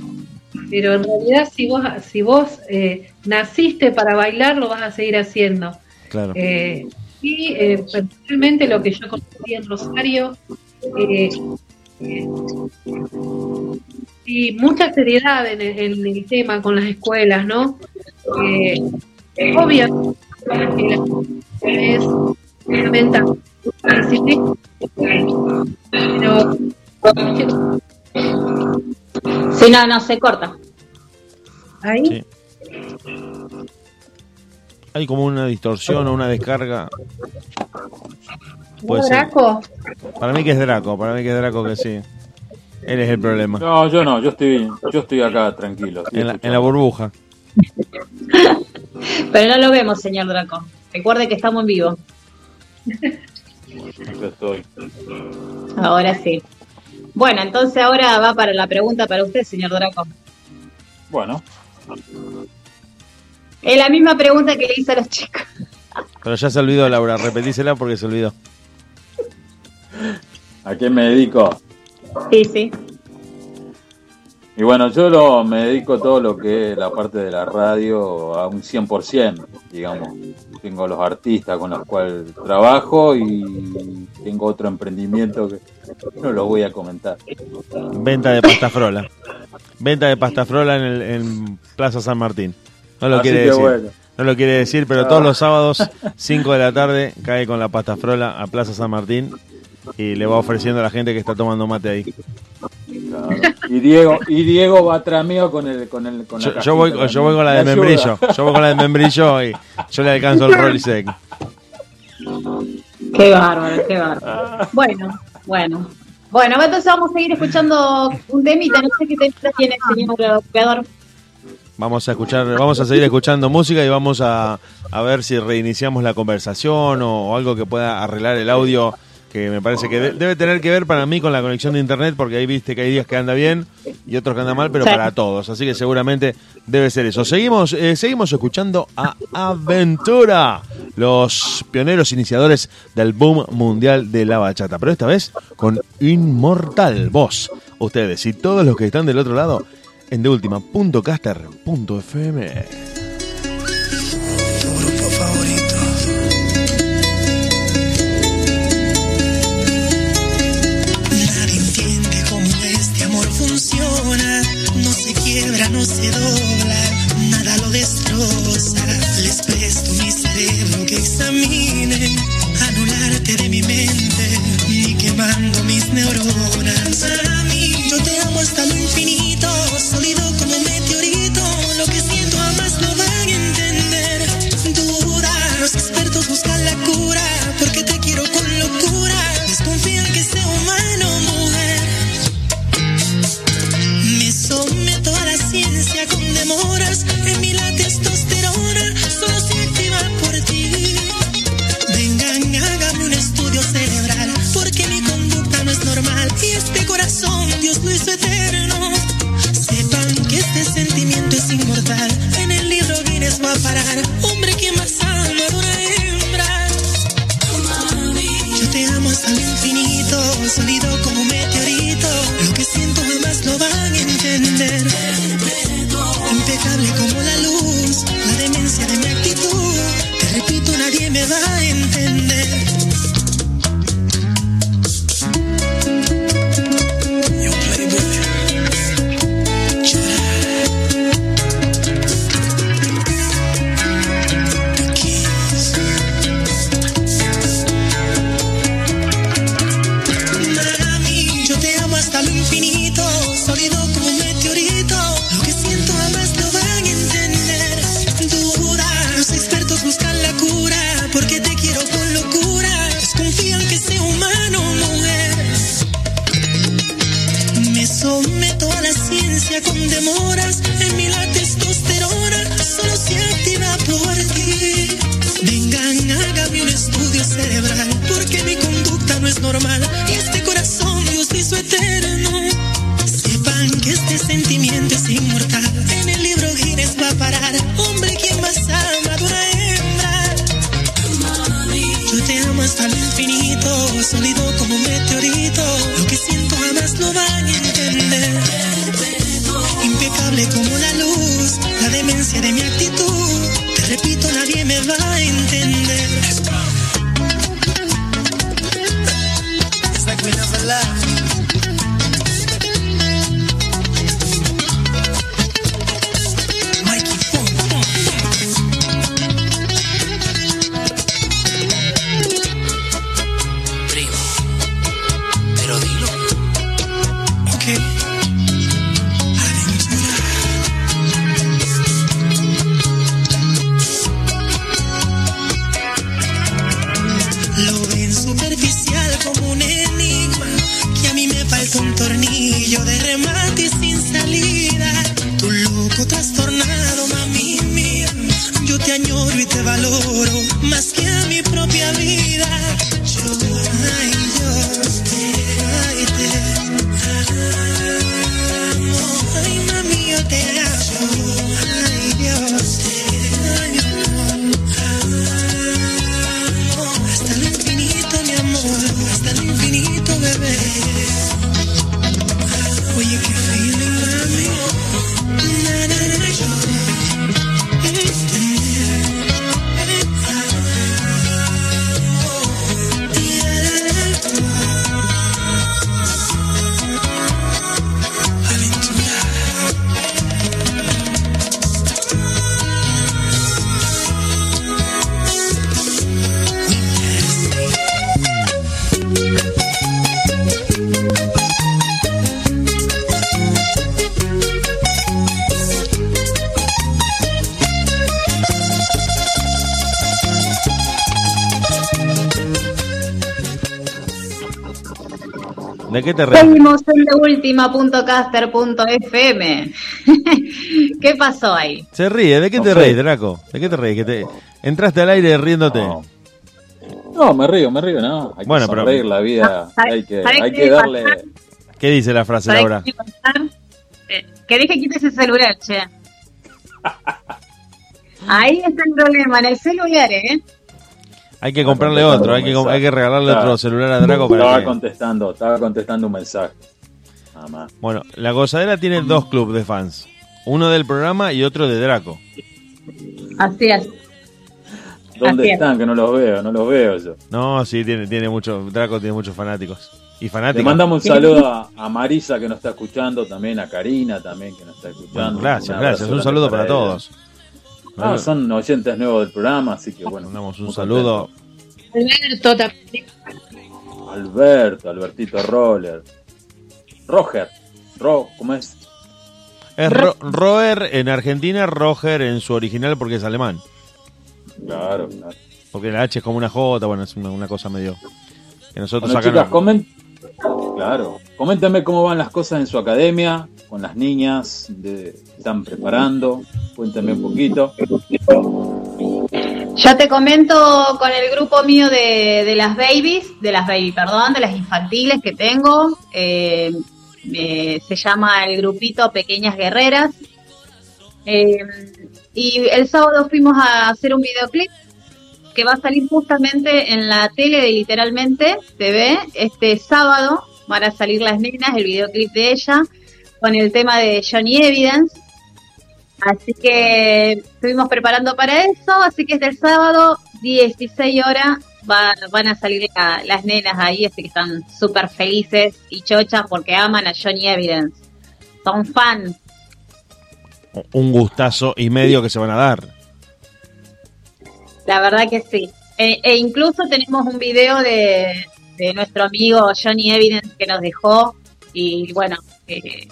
Pero en realidad si vos, si vos eh, naciste para bailar, lo vas a seguir haciendo. Claro. Eh, y personalmente lo que yo conocí en Rosario, y mucha seriedad en el, tema con las escuelas, ¿no? obviamente es fundamental. Pero si no, no se corta. Ahí. Hay como una distorsión o una descarga. Puede Draco? Para mí que es Draco, para mí que es Draco que sí. Él es el problema. No, yo no, yo estoy, yo estoy acá tranquilo. en, la, en la burbuja. Pero no lo vemos, señor Draco. Recuerde que estamos en vivo. estoy. Ahora sí. Bueno, entonces ahora va para la pregunta para usted, señor Draco. Bueno. Es la misma pregunta que le hice a los chicos. Pero ya se olvidó, Laura. Repetísela porque se olvidó. ¿A qué me dedico? Sí, sí. Y bueno, yo lo, me dedico todo lo que es la parte de la radio a un 100%, digamos. Tengo los artistas con los cuales trabajo y tengo otro emprendimiento que no lo voy a comentar. Venta de pasta frola. Venta de pasta frola en, el, en Plaza San Martín. No lo quiere decir. No lo quiere decir, pero todos los sábados, 5 de la tarde, cae con la pasta frola a Plaza San Martín y le va ofreciendo a la gente que está tomando mate ahí. Y Diego, y Diego va atrás mío con el con el con yo, voy, yo voy con la de membrillo, yo voy con la de membrillo y yo le alcanzo el rol sec. Qué bárbaro, qué bárbaro. Bueno, bueno. Bueno, entonces vamos a seguir escuchando un temita, no sé qué temita tiene el señor creador. Vamos a escuchar, vamos a seguir escuchando música y vamos a, a ver si reiniciamos la conversación o algo que pueda arreglar el audio que me parece que debe tener que ver para mí con la conexión de internet, porque ahí viste que hay días que anda bien y otros que anda mal, pero para todos. Así que seguramente debe ser eso. Seguimos, eh, seguimos escuchando a Aventura, los pioneros iniciadores del boom mundial de la bachata, pero esta vez con Inmortal Voz. Ustedes y todos los que están del otro lado en deultima.caster.fm. nada lo destroza. Les presto mi cerebro que examine, anularte de mi mente, ni quemando mis neuronas. ¿De qué te reís? Seguimos en la última punto caster punto FM. ¿Qué pasó ahí? Se ríe, ¿de qué te reís, Draco? ¿De qué te reís? Que te... Entraste al aire riéndote. No. No, me río, me río, no. Hay Bueno, que pero- sonreír la vida. Ah, ¿sabes- Hay que, hay que darle. pasar? ¿Qué dice la frase, ¿Sabés Laura? qué? Eh, querés que quites el celular, che. Ahí está el problema, en el celular, ¿eh? Hay que comprarle otro, hay que, hay que regalarle Claro. otro celular a Draco Estaba para que... contestando, estaba contestando un mensaje. Nada más. Bueno, la gozadera tiene dos clubes de fans. Uno del programa y otro de Draco. Así es. ¿Dónde Así es. están? Que no los veo, no los veo yo. No, sí, tiene, tiene mucho... Draco tiene muchos fanáticos. Y Le fanáticos. mandamos un saludo a, a Marisa que nos está escuchando, también a Karina también que nos está escuchando. Bueno, gracias, Un gracias. Un saludo para ella. Ah, son oyentes nuevos del programa, así que bueno. Mandamos un saludo. Alberto también. Alberto, Albertito Roller. Roger. Ro, ¿cómo es? Es Ro- Roer en Argentina, Roger en su original porque es alemán. Claro, claro. Porque la H es como una J, bueno, es una, una cosa medio... Que nosotros Bueno, acá chicas, no- comen... Claro. Coméntame cómo van las cosas en su academia, con las niñas de... están preparando. Cuéntame un poquito. Yo te comento con el grupo mío de, de las babies, de las baby, perdón, de las infantiles que tengo. eh, se llama el grupito Pequeñas Guerreras. Eh, y el sábado fuimos a hacer un videoclip que va a salir justamente en la tele de literalmente TV este sábado. Van a salir las nenas, el videoclip de ella, con el tema de Johnny Evidence. Así que estuvimos preparando para eso, así que este el sábado, 16 horas, van a salir las nenas ahí, así que están súper felices y chochas porque aman a Johnny Evidence. Son fan. Un gustazo y medio que se van a dar. La verdad que sí. E, e incluso tenemos un video de, nuestro amigo Johnny Evidence que nos dejó y bueno, eh,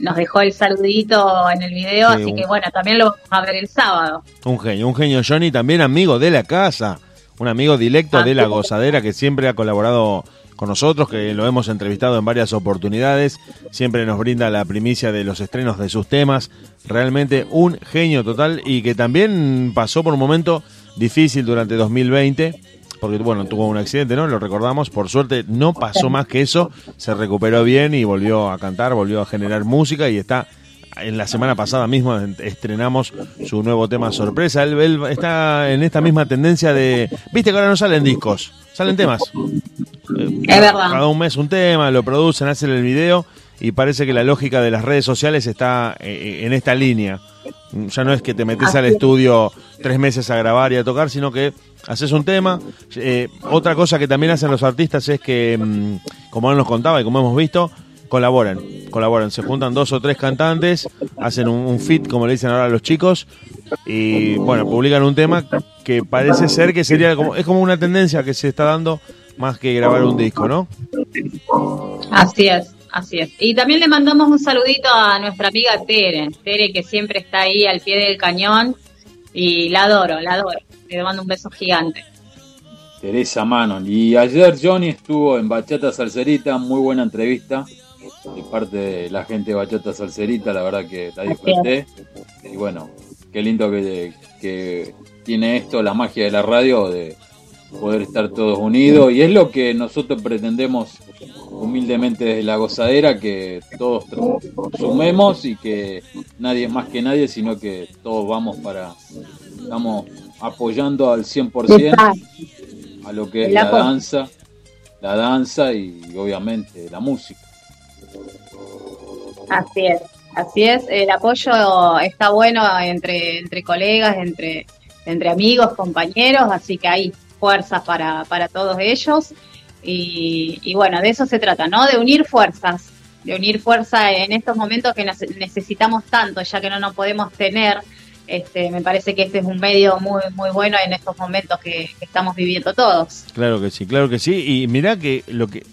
nos dejó el saludito en el video, así que bueno, también lo vamos a ver el sábado. Un genio, un genio Johnny, también amigo de la casa un amigo directo de La Gozadera que siempre ha colaborado con nosotros, que lo hemos entrevistado en varias oportunidades, siempre nos brinda la primicia de los estrenos de sus temas, realmente un genio total y que también pasó por un momento difícil durante 2020, porque bueno, tuvo un accidente, ¿no? Lo recordamos, por suerte no pasó más que eso, se recuperó bien y volvió a cantar, volvió a generar música y está en la semana pasada mismo estrenamos su nuevo tema sorpresa. Él, está en esta misma tendencia de. Viste que ahora no salen discos, salen temas. Es verdad. Cada un mes un tema, lo producen, hacen el video y parece que la lógica de las redes sociales está eh, en esta línea. Ya no es que te metes al estudio tres meses a grabar y a tocar, sino que haces un tema. Eh, otra cosa que también hacen los artistas es que, mm, como él nos contaba y como hemos visto, colaboran, colaboran, se juntan dos o tres cantantes, hacen un, fit, como le dicen ahora los chicos, y bueno, publican un tema que parece ser que sería como, es como una tendencia que se está dando más que grabar un disco, ¿no? Así es, así es. Y también le mandamos un saludito a nuestra amiga Tere, Tere que siempre está ahí al pie del cañón y la adoro, la adoro. Le mando un beso gigante. Teresa Manon. Y ayer Johnny estuvo en Bachata Salserita, muy buena entrevista de parte de la gente de Bachata Salserita, la verdad que la disfruté. Y bueno, qué lindo que, que tiene esto, la magia de la radio, de poder estar todos unidos. Y es lo que nosotros pretendemos humildemente desde la gozadera, que todos sumemos y que nadie es más que nadie, sino que todos vamos para, estamos apoyando al 100% a lo que es la danza, la danza y obviamente la música. Así es, así es. El apoyo está bueno entre, entre colegas, entre, entre amigos, compañeros, así que hay fuerzas para, para todos ellos. Y, y bueno, de eso se trata, ¿no? De unir fuerzas, de unir fuerza en estos momentos que necesitamos tanto, ya que no nos podemos tener. Este, me parece que este es un medio muy muy bueno en estos momentos que, estamos viviendo todos. Claro que sí, claro que sí. Y mirá que lo que,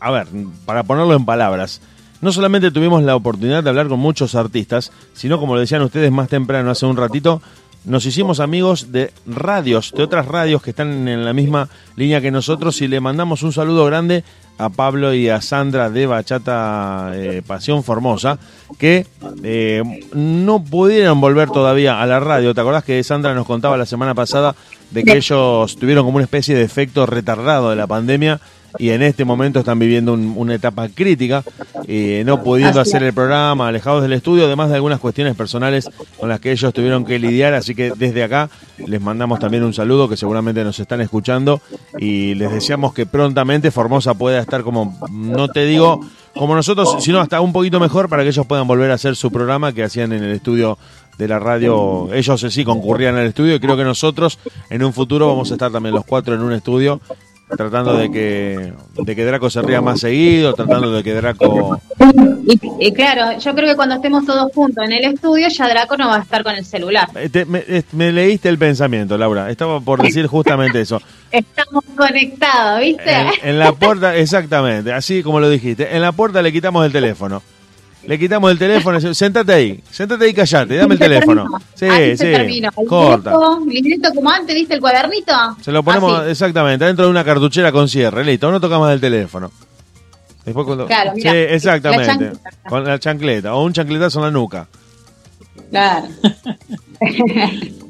a ver, para ponerlo en palabras, no solamente tuvimos la oportunidad de hablar con muchos artistas, sino como lo decían ustedes más temprano, hace un ratito, nos hicimos amigos de radios, de otras radios que están en la misma línea que nosotros y le mandamos un saludo grande a Pablo y a Sandra de Bachata eh, Pasión Formosa, que eh, no pudieron volver todavía a la radio. ¿Te acordás que Sandra nos contaba la semana pasada de que ellos tuvieron como una especie de efecto retardado de la pandemia y en este momento están viviendo una etapa crítica, eh, no pudiendo hacer el programa, alejados del estudio, además de algunas cuestiones personales con las que ellos tuvieron que lidiar, así que desde acá les mandamos también un saludo que seguramente nos están escuchando y les deseamos que prontamente Formosa pueda estar como, no te digo como nosotros, sino hasta un poquito mejor para que ellos puedan volver a hacer su programa que hacían en el estudio de la radio. Ellos sí concurrían al estudio y creo que nosotros en un futuro vamos a estar también los cuatro en un estudio tratando de que, de que Draco se ría más seguido, tratando de que Draco... Y, claro, yo creo que cuando estemos todos juntos en el estudio, ya Draco no va a estar con el celular. Eh, me, leíste el pensamiento, Laura. Estaba por decir justamente eso. Estamos conectados, ¿viste? en la puerta, exactamente, así como lo dijiste. En la puerta le quitamos el teléfono. Le quitamos el teléfono, sentate ahí, sentate ahí y callate, dame el teléfono. Sí, sí, corta. Librito como antes, ¿viste el cuadernito? Se lo ponemos exactamente, dentro de una cartuchera con cierre, listo, no tocamos el teléfono. Después cuando... Claro, sí, exactamente, con la chancleta, o un chancletazo en la nuca. Claro.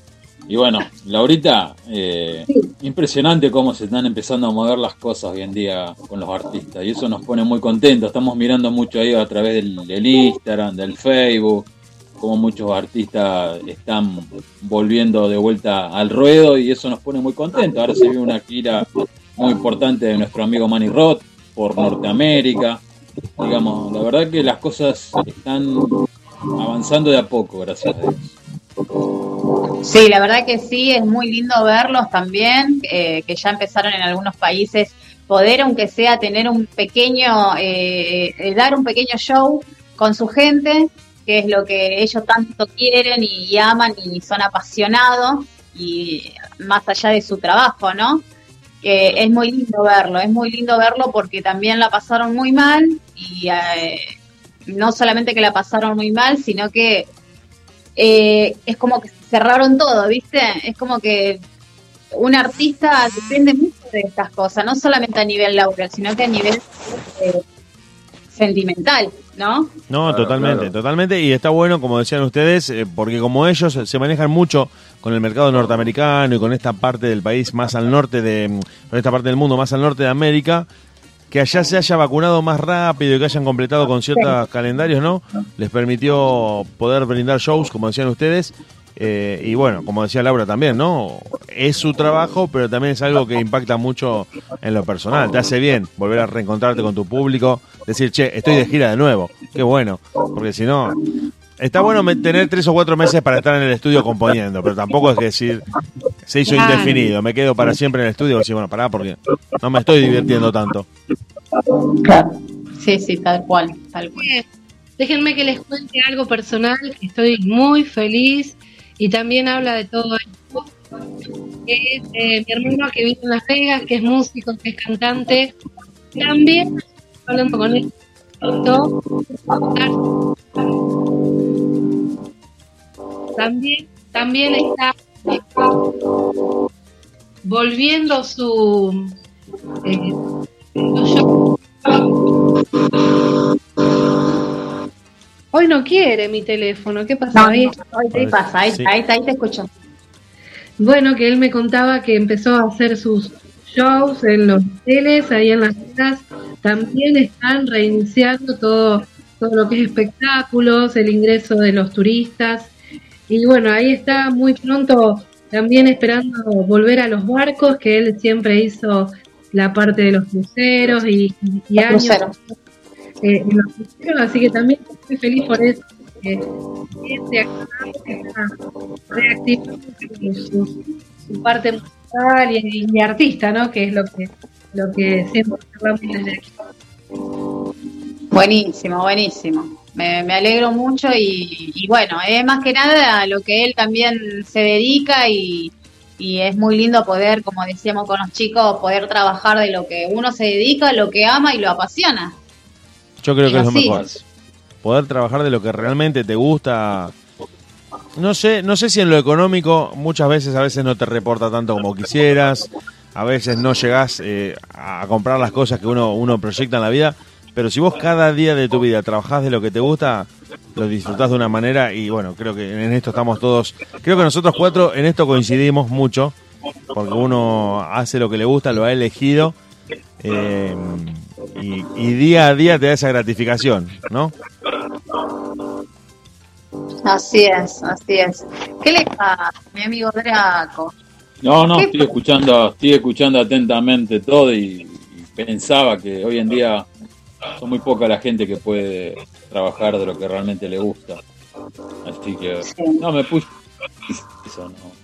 Y bueno, Laurita, eh, impresionante cómo se están empezando a mover las cosas hoy en día con los artistas y eso nos pone muy contentos. Estamos mirando mucho ahí a través del, Instagram, del Facebook como muchos artistas están volviendo de vuelta al ruedo y eso nos pone muy contentos. Ahora se viene una gira muy importante de nuestro amigo Manny Roth por Norteamérica. Digamos, la verdad que las cosas están avanzando de a poco, gracias a Dios. Sí, la verdad que sí, es muy lindo verlos también, eh, que ya empezaron en algunos países, poder aunque sea tener un pequeño, eh, eh, dar un pequeño show con su gente, que es lo que ellos tanto quieren y, aman y son apasionados, y más allá de su trabajo, ¿no? es muy lindo verlo, es muy lindo verlo porque también la pasaron muy mal y no solamente que la pasaron muy mal, sino que es como que cerraron todo, ¿viste? Es como que un artista depende mucho de estas cosas, no solamente a nivel laboral, sino que a nivel eh, sentimental, ¿no? No, totalmente, totalmente. Y está bueno, como decían ustedes, eh, porque como ellos se manejan mucho con el mercado norteamericano y con esta parte del país más al norte de, con esta parte del mundo más al norte de América, que allá se haya vacunado más rápido y que hayan completado con ciertos calendarios, ¿no? Les permitió poder brindar shows, como decían ustedes, eh, y bueno, como decía Laura también, ¿no? Es su trabajo, pero también es algo que impacta mucho en lo personal. Te hace bien volver a reencontrarte con tu público, decir, che, estoy de gira de nuevo. Qué bueno, porque si no, está bueno tener tres o cuatro meses para estar en el estudio componiendo, pero tampoco es decir, se hizo indefinido, me quedo para siempre en el estudio y decir, bueno, pará, porque no me estoy divirtiendo tanto. Claro. Sí, sí, tal cual, tal cual. Déjenme que les cuente algo personal, estoy muy feliz y también habla de todo esto. Es eh, mi hermano que vive en Las Vegas, que es músico, que es cantante. También hablando con él. También, también está volviendo su, eh, su Hoy no quiere mi teléfono, ¿qué pasa? ahí, pasa, ahí, ahí, te escucho. Bueno, que él me contaba que empezó a hacer sus shows en los hoteles, ahí en las islas. También están reiniciando todo, todo lo que es espectáculos, el ingreso de los turistas. Y bueno, ahí está muy pronto también esperando volver a los barcos, que él siempre hizo la parte de los cruceros y, y años eh, así que también estoy feliz por eso. Que este está reactivando su, su, parte musical y, y, artista, ¿no? Que es lo que, lo que siempre hablamos desde aquí. Buenísimo, buenísimo. Me, me alegro mucho y, y, bueno, es más que nada a lo que él también se dedica y, y es muy lindo poder, como decíamos con los chicos, poder trabajar de lo que uno se dedica, lo que ama y lo apasiona. Yo creo que es lo mejor. Poder trabajar de lo que realmente te gusta. No sé, no sé si en lo económico muchas veces a veces no te reporta tanto como quisieras, a veces no llegás eh, a comprar las cosas que uno, uno proyecta en la vida, pero si vos cada día de tu vida trabajás de lo que te gusta, lo disfrutás de una manera y bueno, creo que en esto estamos todos, creo que nosotros cuatro en esto coincidimos mucho, porque uno hace lo que le gusta, lo ha elegido. Eh, y, día a día te da esa gratificación, ¿no? Así es, así es. ¿Qué le pasa, mi amigo Draco? No, no, estoy escuchando, estoy escuchando atentamente todo y, pensaba que hoy en día son muy poca la gente que puede trabajar de lo que realmente le gusta. Así que, no, me puse eso, no.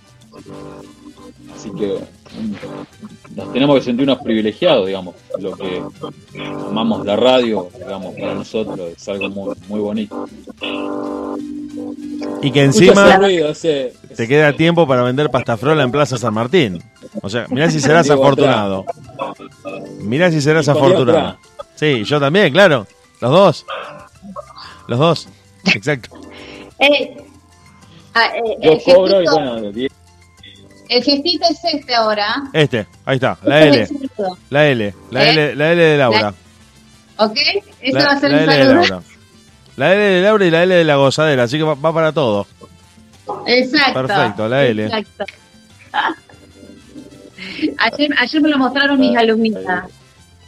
Así que mm, nos tenemos que sentir unos privilegiados, digamos. Lo que amamos la radio, digamos, para nosotros es algo muy, muy bonito. Y que encima te queda tiempo para vender pasta frola en Plaza San Martín. O sea, mirá si serás afortunado. Mirá si serás afortunado. Sí, yo también, claro. Los dos. Los dos. Exacto. Eh, ah, eh, yo cobro y bueno, el gestito es este ahora. Este, ahí está, la L. La L, la ¿Eh? L, la L de Laura. ¿Ok? Eso va a ser la un L saludo. De Laura. La L de Laura y la L de la gozadera, así que va, para todo. Exacto. Perfecto, la L. Exacto. Ayer, ayer me lo mostraron mis alumnitas.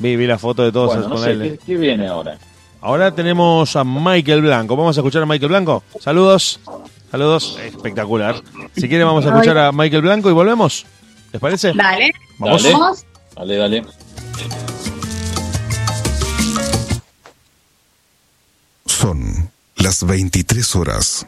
Vi, vi la foto de todos con la L. ¿qué, viene ahora? Ahora tenemos a Michael Blanco. Vamos a escuchar a Michael Blanco. Saludos. Saludos. Espectacular. Si quieren vamos a escuchar a Michael Blanco y volvemos. ¿Les parece? Dale. Vamos. Dale, dale. Son las 23 horas.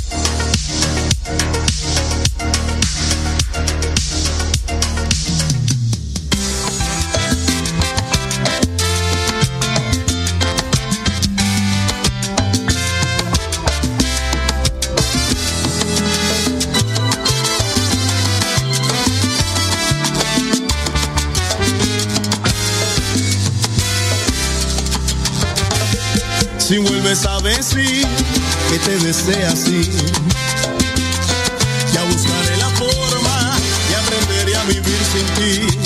Decir que te desea así, ya buscaré la forma y aprenderé a vivir sin ti.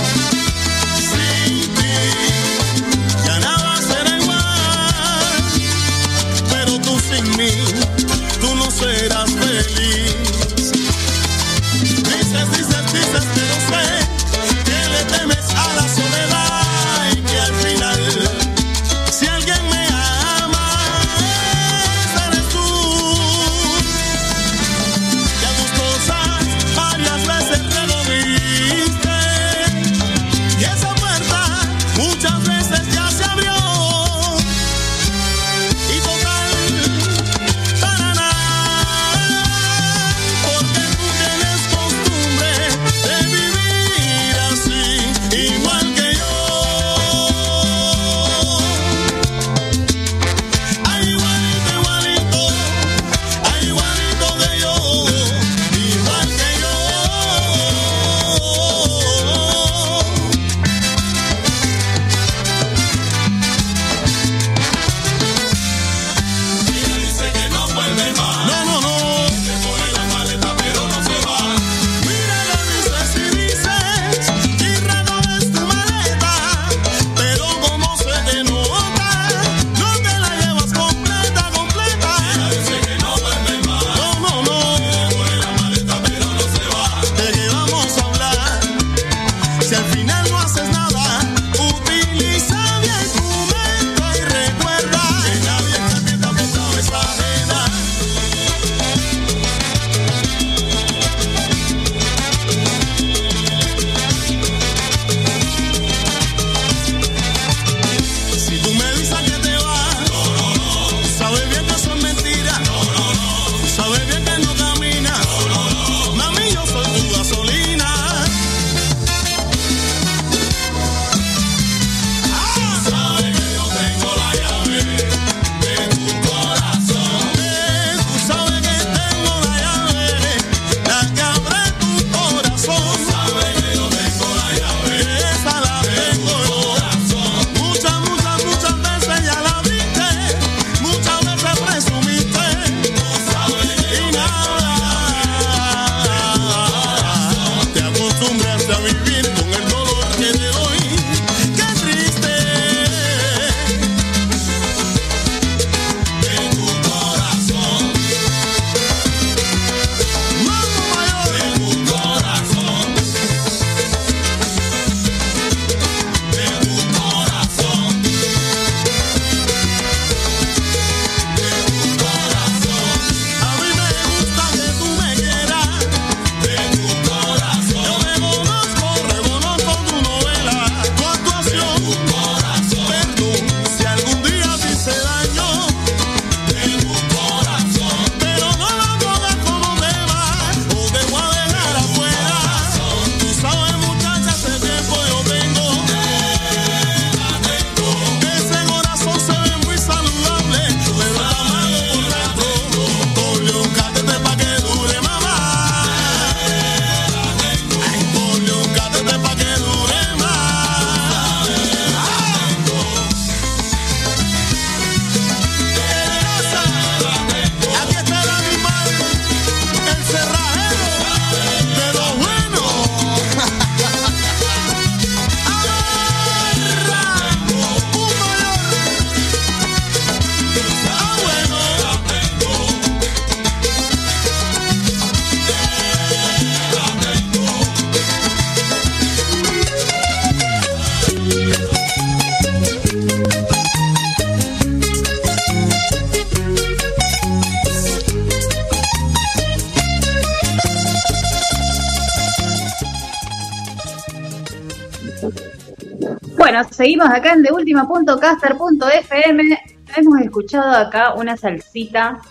Seguimos acá en deultima.caster.fm. Hemos escuchado acá una salsita,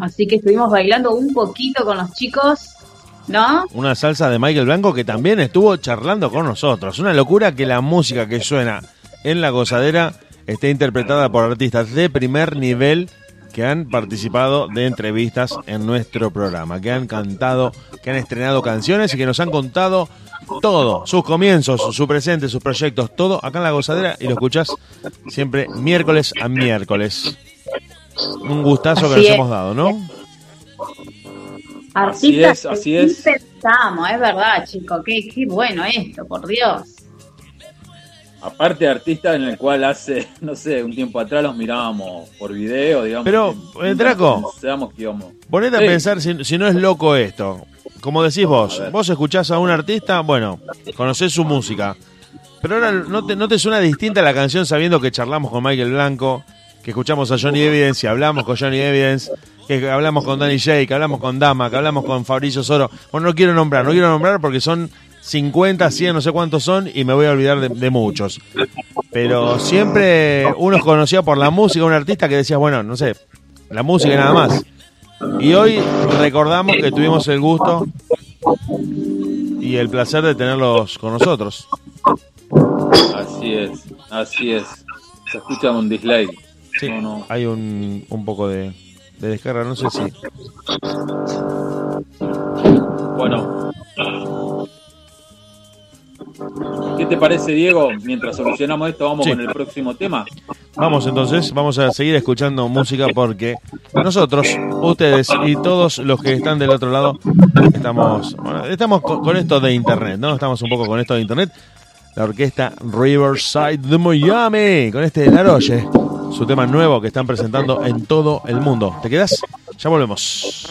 así que estuvimos bailando un poquito con los chicos, ¿no? Una salsa de Michael Blanco que también estuvo charlando con nosotros. Una locura que la música que suena en la gozadera esté interpretada por artistas de primer nivel que han participado de entrevistas en nuestro programa, que han cantado, que han estrenado canciones y que nos han contado todo, sus comienzos, su presente, sus proyectos, todo acá en La Gozadera y lo escuchas siempre miércoles a miércoles. Un gustazo que nos hemos dado, ¿no? Artistas así es, así es. Pensamos, es verdad, chicos, qué, qué bueno esto, por Dios aparte de artista en el cual hace, no sé, un tiempo atrás los mirábamos por video, digamos. Pero, eh, Draco, ponete a pensar si, no es loco esto. Como decís vos, vos escuchás a un artista, bueno, conocés su música. Pero ahora no te, no te suena distinta la canción sabiendo que charlamos con Michael Blanco, que escuchamos a Johnny Evidence y hablamos con Johnny Evidence, que hablamos con Danny Jay, que hablamos con Dama, que hablamos con Fabricio Soro. Bueno, no quiero nombrar, no quiero nombrar porque son 50, 100, no sé cuántos son, y me voy a olvidar de, muchos. Pero siempre uno conocía por la música, un artista que decía, bueno, no sé, la música y nada más. Y hoy recordamos que tuvimos el gusto y el placer de tenerlos con nosotros. Así es, así es. Se escucha un dislike. Sí, hay un, un poco de, de descarga, no sé si. Bueno, ¿Qué te parece, Diego? Mientras solucionamos esto, vamos con el próximo tema. Vamos entonces, vamos a seguir escuchando música porque nosotros, ustedes y todos los que están del otro lado, estamos, estamos con, esto de internet, ¿no? Estamos un poco con esto de internet. La orquesta Riverside de Miami, con este Laroye, su tema nuevo que están presentando en todo el mundo. ¿Te quedas? Ya volvemos.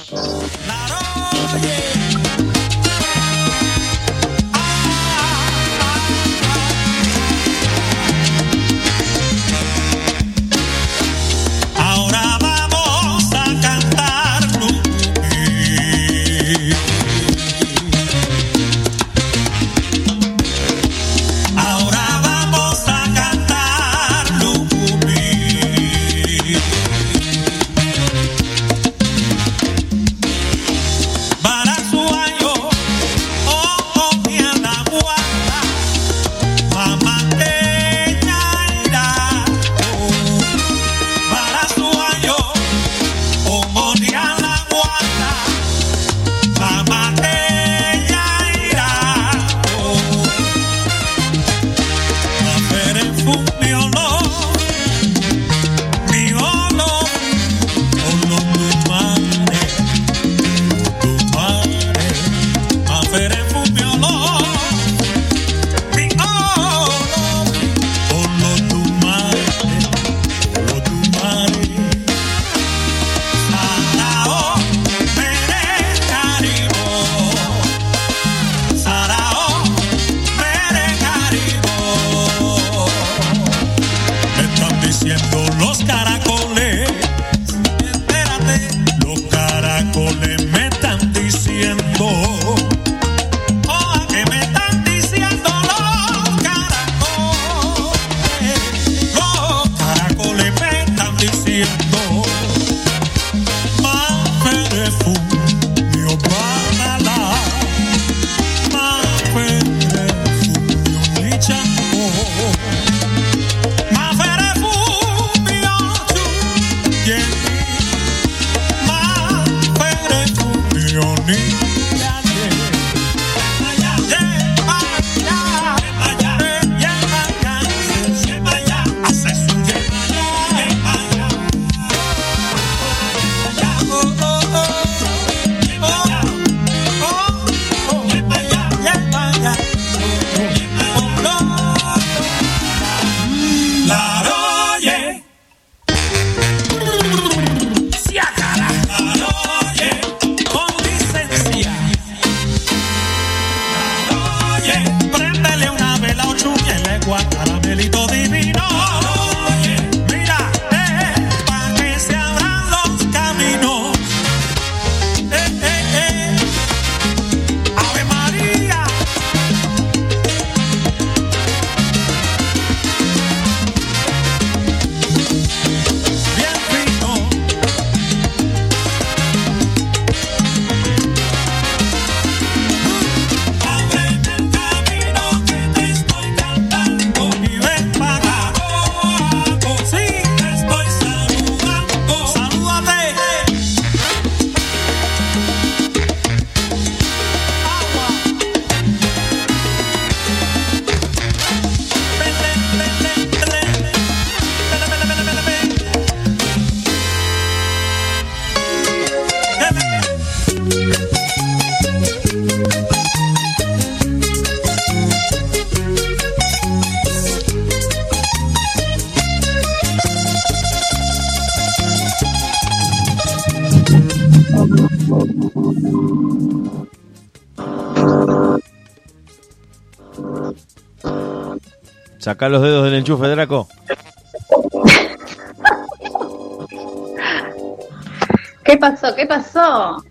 Saca los dedos del enchufe, Draco. ¿Qué pasó? ¿Qué pasó?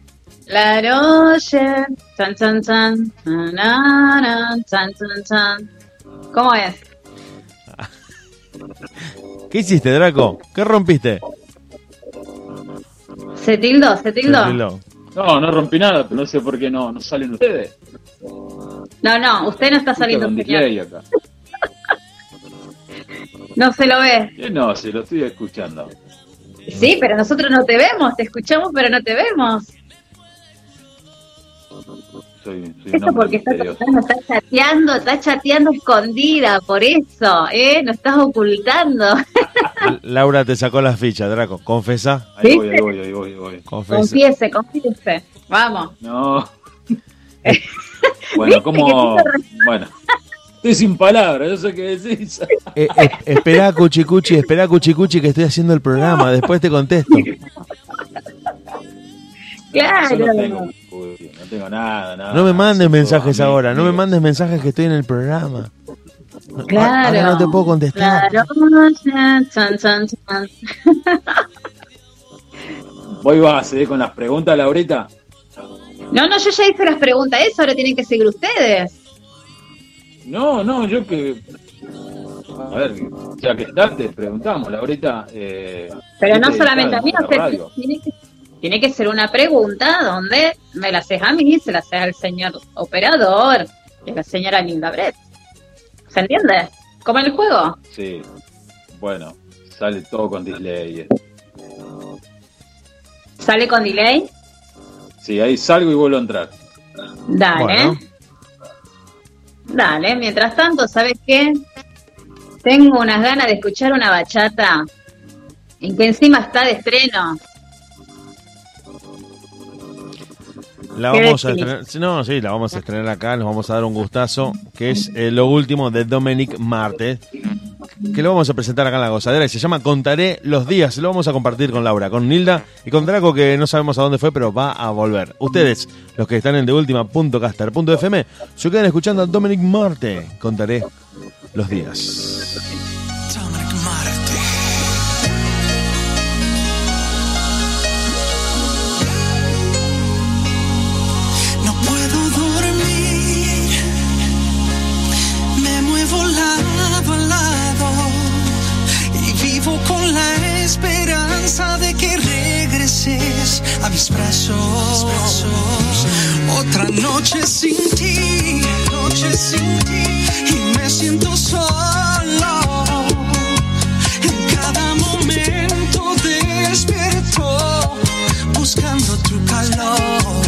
La noche, chan, chan, chan, na, chan, chan, chan. ¿Cómo es? ¿Qué hiciste, Draco? ¿Qué rompiste? ¿Se tildó? ¿Se tildó? Se tildó. No, no rompí nada, pero no sé por qué no, no salen ustedes. No, no, usted no está saliendo. Acá. No se lo ve. Eh, No, si lo estoy escuchando. Sí, pero nosotros no te vemos. Te escuchamos, pero no te vemos. Soy, soy un Eso porque está, misterioso. no está chateando, está chateando escondida, por eso, ¿eh? No estás ocultando. Laura te sacó las fichas, Draco. Confesa. Ahí voy, ahí voy, ahí voy, ahí voy. Confesa. Confiese, confiese. Vamos. No. bueno, como. Bueno. Estoy sin palabras, yo sé qué decís. Eh, eh, esperá, Cuchicuchi, esperá, Cuchicuchi, que estoy haciendo el programa. Después te contesto. Claro. No tengo, uy, no tengo nada, nada. No me mandes mensajes todo ahora. No me mandes mensajes que estoy en el programa. Claro. Ahora no te puedo contestar. Claro. Voy vas, eh, con las preguntas, Laurita. No, no, yo ya hice las preguntas. Eso ahora tienen que seguir ustedes. No, no, yo que. A ver, ya que está, te preguntamos, Laurita. Eh, Pero ¿qué no te solamente a mí, tiene que, tiene que ser una pregunta donde me la haces a mí, se la haces al señor operador y a la señora Linda Brett. ¿Se entiende? Como en el juego. Sí. Bueno, sale todo con delay. eh. ¿Sale con delay? Sí, ahí salgo y vuelvo a entrar. Dale. Bueno. Dale. Mientras tanto, ¿sabes qué? Tengo unas ganas de escuchar una bachata en que encima está de estreno. La ¿Qué vamos a estrenar. No, sí, la vamos a estrenar acá. Nos vamos a dar un gustazo. Que es eh, lo último de Dominic Martes. Que lo vamos a presentar acá en la gozadera. Y se llama Contaré los días. Lo vamos a compartir con Laura, con Nilda y con Draco, que no sabemos a dónde fue, pero va a volver. Ustedes, los que están en deultima.caster.fm, se quedan escuchando a Dominic Marte. Contaré los días. Mis brazos. Otra noche sin ti, noche sin ti y me siento solo. En cada momento despierto buscando tu calor.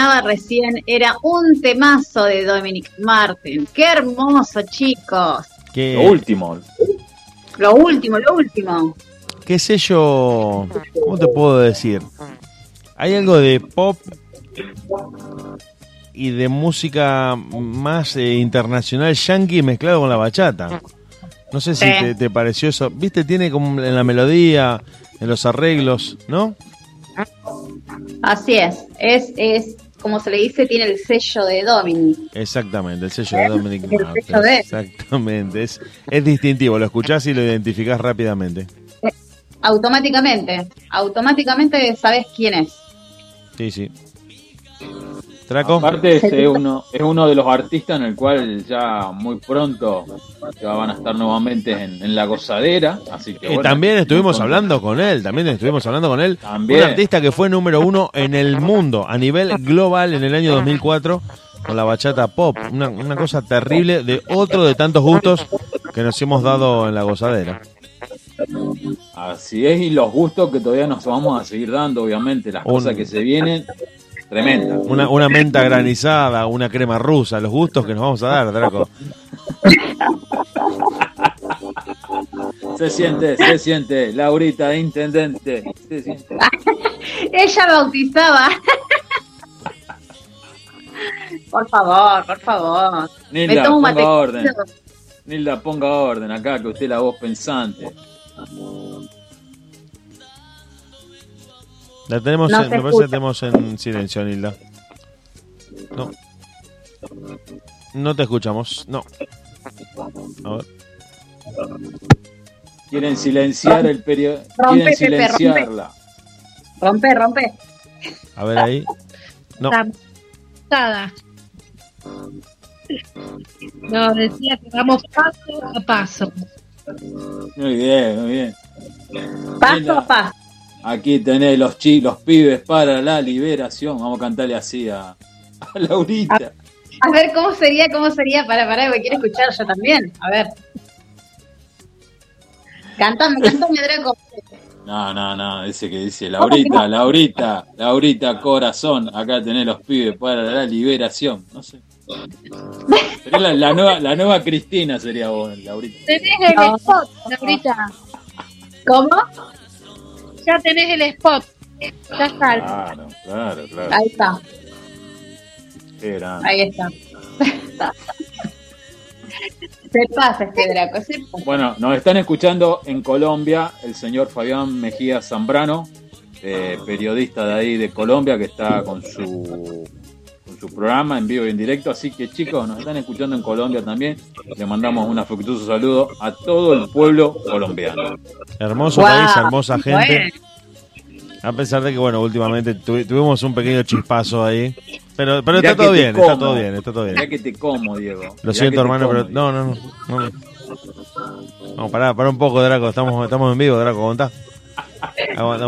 Sonaba recién era un temazo de Dominic Martin. ¡Qué hermoso, chicos! ¿Qué, Lo último. Lo último, lo último. qué sello? ¿Cómo te puedo decir? Hay algo de pop y de música más eh, internacional yankee mezclado con la bachata. No sé si Sí. te, te pareció eso. ¿Viste? Tiene como en la melodía, en los arreglos, ¿no? Así es. Es, es, como se le dice, tiene el sello de Dominic. Exactamente, el sello de Dominic El sello de- Exactamente, es, es distintivo, lo escuchás y lo identificás rápidamente. Automáticamente, automáticamente sabes quién es. Sí, sí. Traco. Aparte es, eh, uno, es uno de los artistas en el cual ya muy pronto ya van a estar nuevamente en, en la gozadera. Así que bueno, también estuvimos hablando con él, también estuvimos hablando con él. También. Un artista que fue número uno en el mundo, a nivel global, en el año 2004, con la bachata pop. Una, una cosa terrible de otro de tantos gustos que nos hemos dado en la gozadera. Así es, y los gustos que todavía nos vamos a seguir dando, obviamente, las Un- cosas que se vienen, tremendas. Una, una menta granizada, una crema rusa, los gustos que nos vamos a dar, Draco. Se siente, se siente, Laurita, intendente, se siente. Ella bautizaba. por favor, por favor. Me Nilda, tomo un ponga orden. Nilda, ponga orden acá, que usted es la voz pensante. La tenemos, No en, me parece que tenemos en silencio, Nilda. No. No te escuchamos, no. A ver. Quieren silenciar el periodo. Rompe, Quieren silenciarla. Rompe, rompe. A ver ahí. No. No, decía que vamos paso a paso. Muy bien, muy bien. Paso Nilda, a paso. Aquí tenés los chi, los pibes para la liberación. Vamos a cantarle así a, a Laurita. A ver cómo sería, cómo sería. Para, para, que quiero escuchar yo también. A ver. Cántame, cántame, Draco. No, no, no, ese que dice Laurita, Laurita, Laurita, corazón. Acá tenés los pibes para la liberación. No sé. Sería la, la nueva, la nueva Cristina sería vos, Laurita. Tenés el No. spot, Laurita. ¿Cómo? Ya tenés el spot. Ya está. Claro, claro, claro. Ahí está, ahí está. Se pasa este Draco, se pasa. Bueno, nos están escuchando en Colombia el señor Fabián Mejía Zambrano, eh, periodista de ahí de Colombia, que está con su, su programa en vivo y en directo. Así que chicos, nos están escuchando en Colombia también. Le mandamos un afectuoso saludo a todo el pueblo colombiano. Hermoso país, hermosa gente. A pesar de que, bueno, últimamente tuvi- tuvimos un pequeño chispazo ahí. Pero, pero Mirá está todo bien, está todo bien, está todo Mirá bien. que te como, Diego. Lo Mirá siento, hermano, como, pero Diego. no, no, no. no. No, pará, pará un poco, Draco. Estamos, estamos en vivo, Draco, un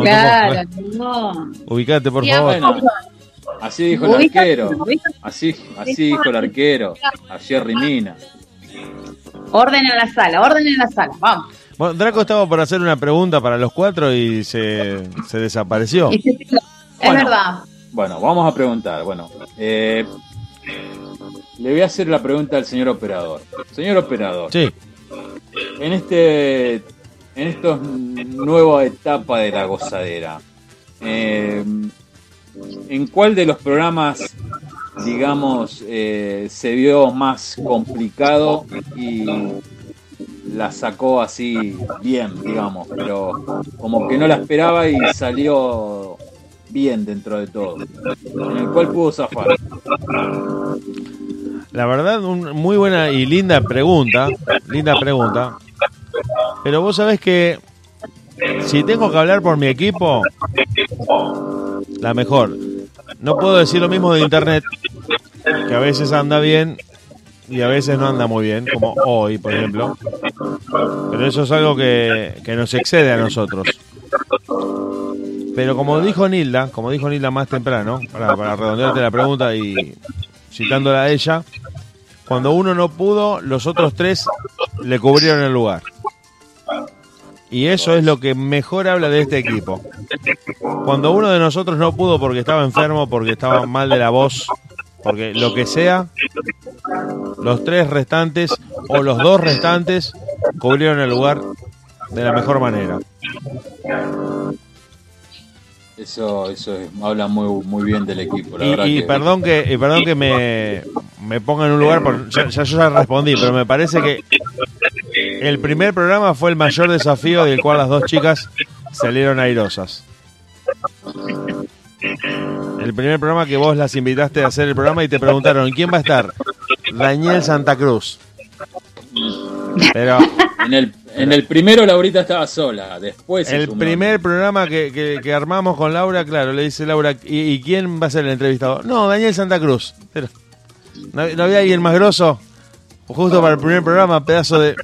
Claro, no. Ubicate, por favor. Bueno, así dijo el arquero. Así, así dijo el arquero. A Jerry Mina. Orden en la sala, orden en la sala, vamos. Bueno, Draco estaba por hacer una pregunta para los cuatro y se, se desapareció. Es Bueno. verdad. Bueno, vamos a preguntar. Bueno, eh, le voy a hacer la pregunta al señor operador. Señor operador. Sí. En este, en esta nueva etapa de la gozadera, eh, ¿en cuál de los programas, digamos, eh, se vio más complicado y la sacó así bien, digamos, pero como que no la esperaba y salió bien dentro de todo. ¿En el cual pudo zafar? La verdad, un, muy buena y linda pregunta, linda pregunta. Pero vos sabés que si tengo que hablar por mi equipo, la mejor. No puedo decir lo mismo de internet, que a veces anda bien y a veces no anda muy bien, como hoy, por ejemplo. Pero eso es algo que, que nos excede a nosotros. Pero como dijo Nilda, como dijo Nilda más temprano, para, para redondearte la pregunta y citándola a ella, cuando uno no pudo, los otros tres le cubrieron el lugar. Y eso es lo que mejor habla de este equipo. Cuando uno de nosotros no pudo porque estaba enfermo, porque estaba mal de la voz, porque lo que sea, los tres restantes o los dos restantes cubrieron el lugar de la mejor manera. Eso, eso es- habla muy, muy bien del equipo. La Y, verdad y que- perdón que y perdón que me, me ponga en un lugar, por, ya, ya yo ya respondí, pero me parece que el primer programa fue el mayor desafío del cual las dos chicas salieron airosas. El primer programa que vos las invitaste a hacer el programa y te preguntaron ¿quién va a estar? Daniel Santa Cruz. Pero En el, en el primero Laurita estaba sola, después el primer programa que, que- que armamos con Laura, claro, le dice Laura, ¿y, y quién va a ser el entrevistado? No, Daniel Santa Cruz. Pero, ¿no, no había alguien más grosso? Justo para el primer programa, pedazo de...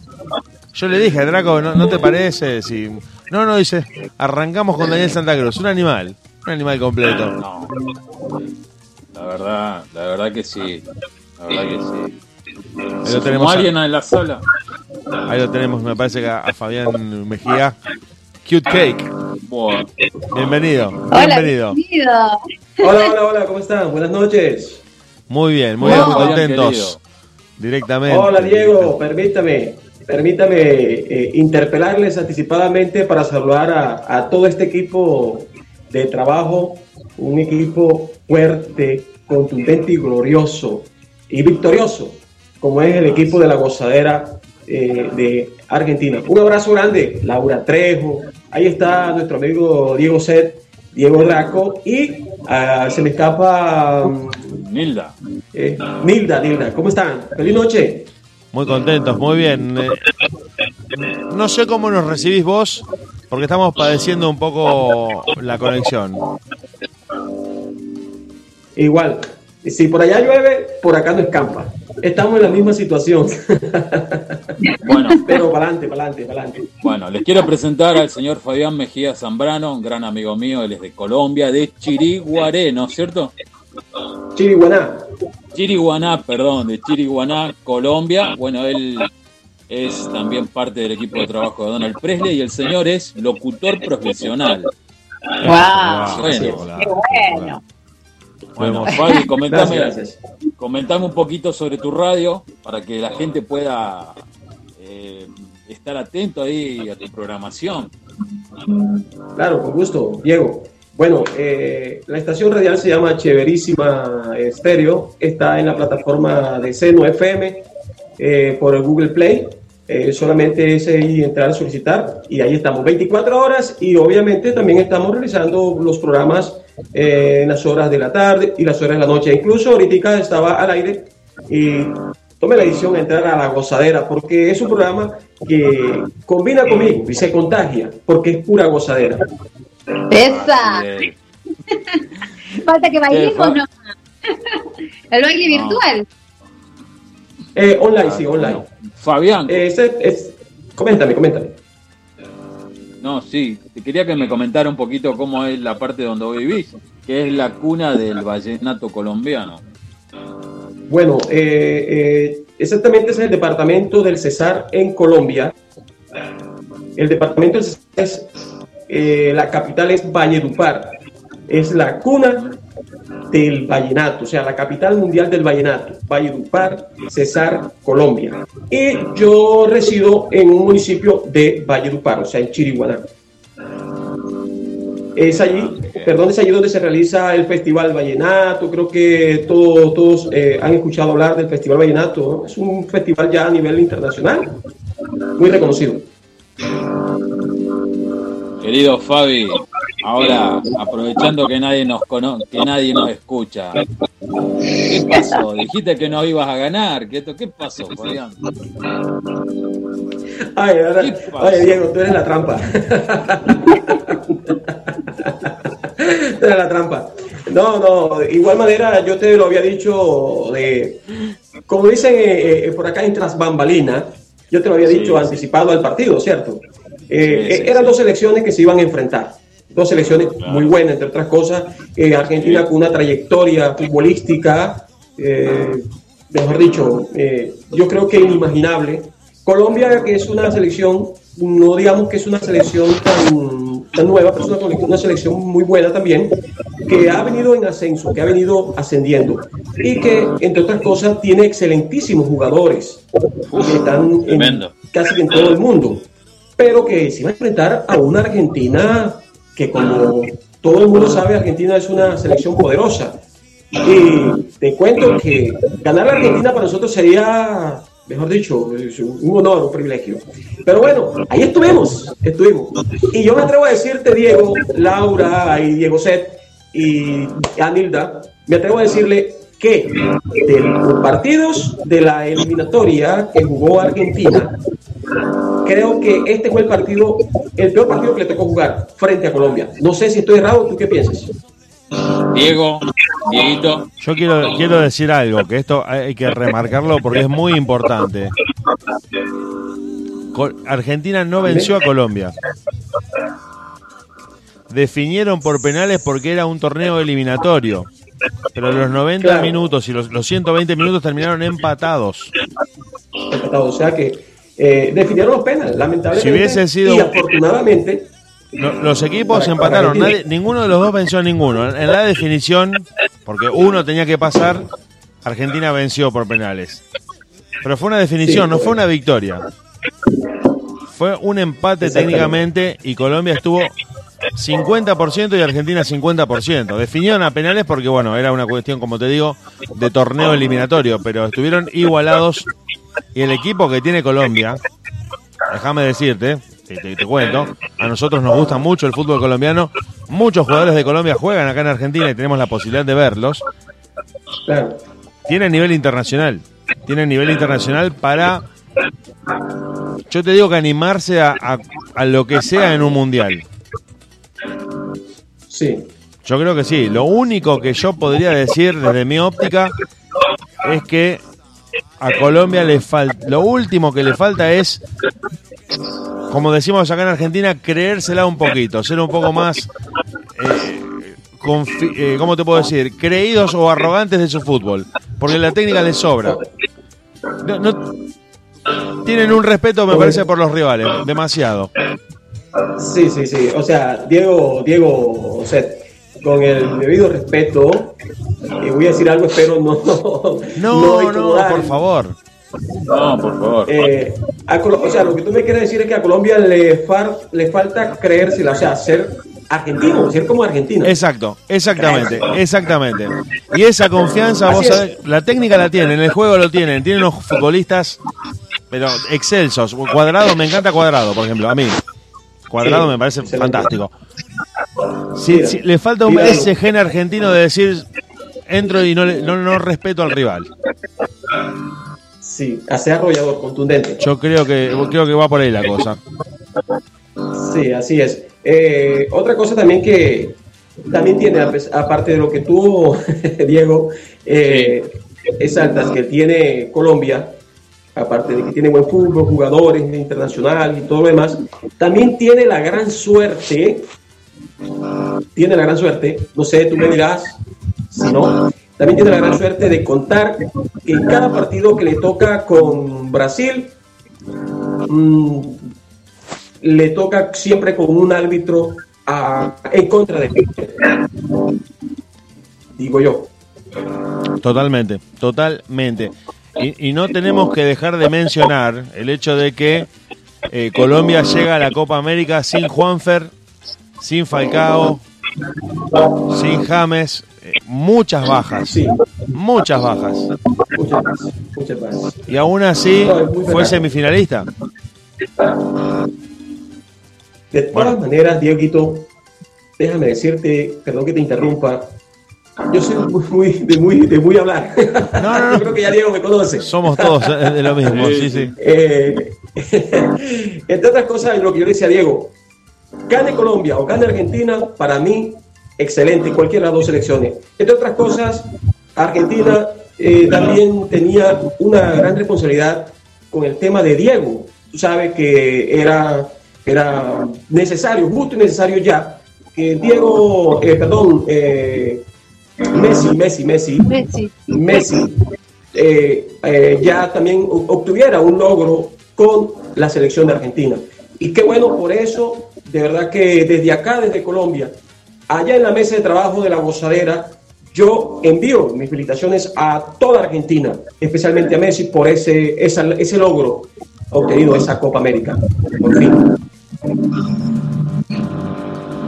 Yo le dije, Draco, ¿no, no te parece? Si... No, no, dice, arrancamos con Daniel Santa Cruz, un animal, un animal completo. No. La verdad, la verdad que sí. La verdad que sí. Ahí ¿Se lo tenemos a- alguien en la sala? Ahí lo tenemos, me parece que a, a Fabián Mejía. Cute Cake, Bueno, bienvenido, Hola, bienvenido. bienvenido. Hola, hola, hola, ¿cómo están? Buenas noches. Muy bien, muy bien, muy contentos. Directamente. Hola, Diego, permítame, permítame eh, interpelarles anticipadamente para saludar a, a todo este equipo de trabajo, un equipo fuerte, contundente y glorioso y victorioso, como es el equipo de la gozadera eh, de Argentina. Un abrazo grande, Laura Trejo, ahí está nuestro amigo Diego Set, Diego Draco y ah, se me escapa... mm, Nilda. Eh, Nilda, Nilda, ¿cómo están? Feliz noche. Muy contentos, muy bien. Eh, no sé cómo nos recibís vos, porque estamos padeciendo un poco la conexión. Igual, si por allá llueve, por acá no escampa. Estamos en la misma situación. Bueno, Pero para adelante, para adelante, para adelante. bueno, les quiero presentar al señor Fabián Mejía Zambrano, un gran amigo mío, él es de Colombia, de Chiriguaré, ¿no es cierto? Chiriguaná. Chiriguaná, perdón, de Chiriguaná, Colombia. Bueno, él es también parte del equipo de trabajo de Donald Presley y el señor es locutor profesional. Wow. Bueno, Qué bueno. bueno Fabi, comentame, Gracias, gracias. comentame un poquito sobre tu radio para que la gente pueda eh, estar atento ahí a tu programación. Claro, con gusto, Diego. Bueno, eh, la estación radial se llama Chéverísima Estéreo. Está en la plataforma de Seno FM eh, por el Google Play. Eh, solamente es ahí entrar a solicitar y ahí estamos 24 horas y obviamente también estamos realizando los programas en las horas de la tarde y las horas de la noche. Incluso ahorita estaba al aire y tome la decisión de entrar a la gozadera porque es un programa que combina conmigo y se contagia porque es pura gozadera. Esa. Falta que bailemos, Eh, ¿no? El baile virtual. Eh, online, sí, online. Fabián, Eh, ese- es, coméntame, coméntame. no, sí, te quería que me comentara un poquito cómo es la parte donde vos vivís, que es la cuna del vallenato colombiano. Bueno, eh, eh, exactamente es el departamento del Cesar en Colombia. El departamento del Cesar es, eh, la capital es Valledupar. Es la cuna del vallenato, o sea, la capital mundial del vallenato, Valledupar, Cesar, Colombia. Y yo resido en un municipio de Valledupar, o sea, en Chiriguaná. Es allí, perdón, es allí donde se realiza el Festival Vallenato. Creo que todo- todos eh, han escuchado hablar del Festival Vallenato. ¿no? Es un festival ya a nivel internacional, muy reconocido. Querido Fabi, ahora aprovechando que nadie nos cono que nadie nos escucha, ¿qué pasó? Dijiste que no ibas a ganar, ¿qué, qué pasó, Fabián? Ay, ahora- ¿Qué pasó? ay, Diego, tú eres la trampa. tú eres la trampa. No, no, de igual manera yo te lo había dicho de, como dicen eh, eh, por acá en tras bambalina, yo te lo había Sí, dicho sí. anticipado al partido, ¿cierto? Eh, Sí, sí, eh, eran sí. dos selecciones que se iban a enfrentar, dos selecciones muy buenas, entre otras cosas, eh, Argentina con una trayectoria futbolística, eh, mejor dicho, eh, yo creo que inimaginable. Colombia, que es una selección, no digamos que es una selección tan, tan nueva, pero es una, una selección muy buena también, que ha venido en ascenso, que ha venido ascendiendo y que, entre otras cosas, tiene excelentísimos jugadores que están en, casi en todo el mundo, pero que se va a enfrentar a una Argentina que, como todo el mundo sabe, Argentina es una selección poderosa. Y te cuento que ganar la Argentina para nosotros sería, mejor dicho, un honor, un privilegio. Pero bueno, ahí estuvimos, estuvimos. Y yo me atrevo a decirte, Diego, Laura y Diego Set y Anilda, me atrevo a decirle que de los partidos de la eliminatoria que jugó Argentina, creo que este fue el partido, el peor partido que le tocó jugar frente a Colombia. No sé si estoy errado, ¿tú qué piensas? Diego, Dieguito, Yo quiero, quiero decir algo, que esto hay que remarcarlo porque es muy importante. Argentina no venció a Colombia. Definieron por penales porque era un torneo eliminatorio. Pero los 90 Claro. minutos y los, los 120 minutos terminaron empatados. empatado. O sea que eh, definieron los penales, lamentablemente. Si hubiese sido- Y afortunadamente, Lo- Los equipos Para- empataron, para nadie- ninguno de los dos venció a ninguno. En, la definición, porque uno tenía que pasar, Argentina venció por penales. Pero fue una definición, Sí, no fue una victoria. Fue un empate técnicamente y Colombia estuvo 50% y Argentina 50%. Definieron a penales porque, bueno, era una cuestión, como te digo, de torneo eliminatorio, pero estuvieron igualados y el equipo que tiene Colombia, déjame decirte, te, te- te cuento, a nosotros nos gusta mucho el fútbol colombiano, muchos jugadores de Colombia juegan acá en Argentina y tenemos la posibilidad de verlos, tienen nivel internacional, tienen nivel internacional para, yo te digo que animarse a, a- a lo que sea en un mundial. sí, Yo creo que sí. Lo único que yo podría decir desde mi óptica es que a Colombia le falta. Lo último que le falta es, como decimos acá en Argentina, creérsela un poquito, ser un poco más. eh, eh, ¿Cómo te puedo decir? Creídos o arrogantes de su fútbol. Porque la técnica les sobra. No- tienen un respeto, me parece, por los rivales. Demasiado. sí, sí, sí. O sea, Diego, Diego, o con el debido respeto, eh, voy a decir algo, espero no. No, no, por favor. no, por favor. Eh, a o sea, lo que tú me quieres decir es que a Colombia le, far- le falta creérsela, o sea, ser argentino, ser como argentino. Exacto, exactamente, exactamente. Y esa confianza, vos Así sabés, la técnica la tienen, el juego lo tienen, tienen unos futbolistas, pero excelsos. Cuadrado, me encanta Cuadrado, por ejemplo, a mí. Cuadrado Sí, me parece excelente. fantástico. Si, Mira, si- le falta un, ese gen argentino de decir, entro y no, no, no respeto al rival. Sí, a ser arrollador, contundente. Yo creo que, creo que va por ahí la cosa. Sí, así es. Eh, otra cosa también que también tiene, aparte de lo que tú, Diego, eh, exaltas, que tiene Colombia, aparte de que tiene buen fútbol, jugadores internacional y todo lo demás, también tiene la gran suerte, tiene la gran suerte, no sé, tú me dirás, si no, también tiene la gran suerte de contar que en cada partido que le toca con Brasil, mm, le toca siempre con un árbitro en contra de él. digo yo. Totalmente, totalmente. Y, y no tenemos que dejar de mencionar el hecho de que eh, Colombia llega a la Copa América sin Juanfer, sin Falcao, sin James, eh, muchas bajas, muchas bajas. Muchas gracias. Y aún así fue semifinalista. De todas maneras, Dieguito, déjame decirte, perdón que te interrumpa, yo soy muy, muy- de, muy, de muy hablar. yo creo que ya Diego me conoce. Somos todos eh, de lo mismo, sí, sí. Eh, entre otras cosas, lo que yo le decía a Diego, gane Colombia o gane Argentina, para mí, excelente, cualquiera de las dos selecciones. Entre otras cosas, Argentina eh, también tenía una gran responsabilidad con el tema de Diego. Tú sabes que era, era necesario, justo y necesario ya, que Diego, eh, perdón, eh, Messi, Messi, Messi, Messi. Messi ya también obtuviera un logro con la selección de Argentina. Y qué bueno por eso, de verdad que desde acá, desde Colombia, allá en la mesa de trabajo de la gozadera, yo envío mis felicitaciones a toda Argentina, especialmente a Messi por ese, ese logro obtenido esa Copa América. Por fin.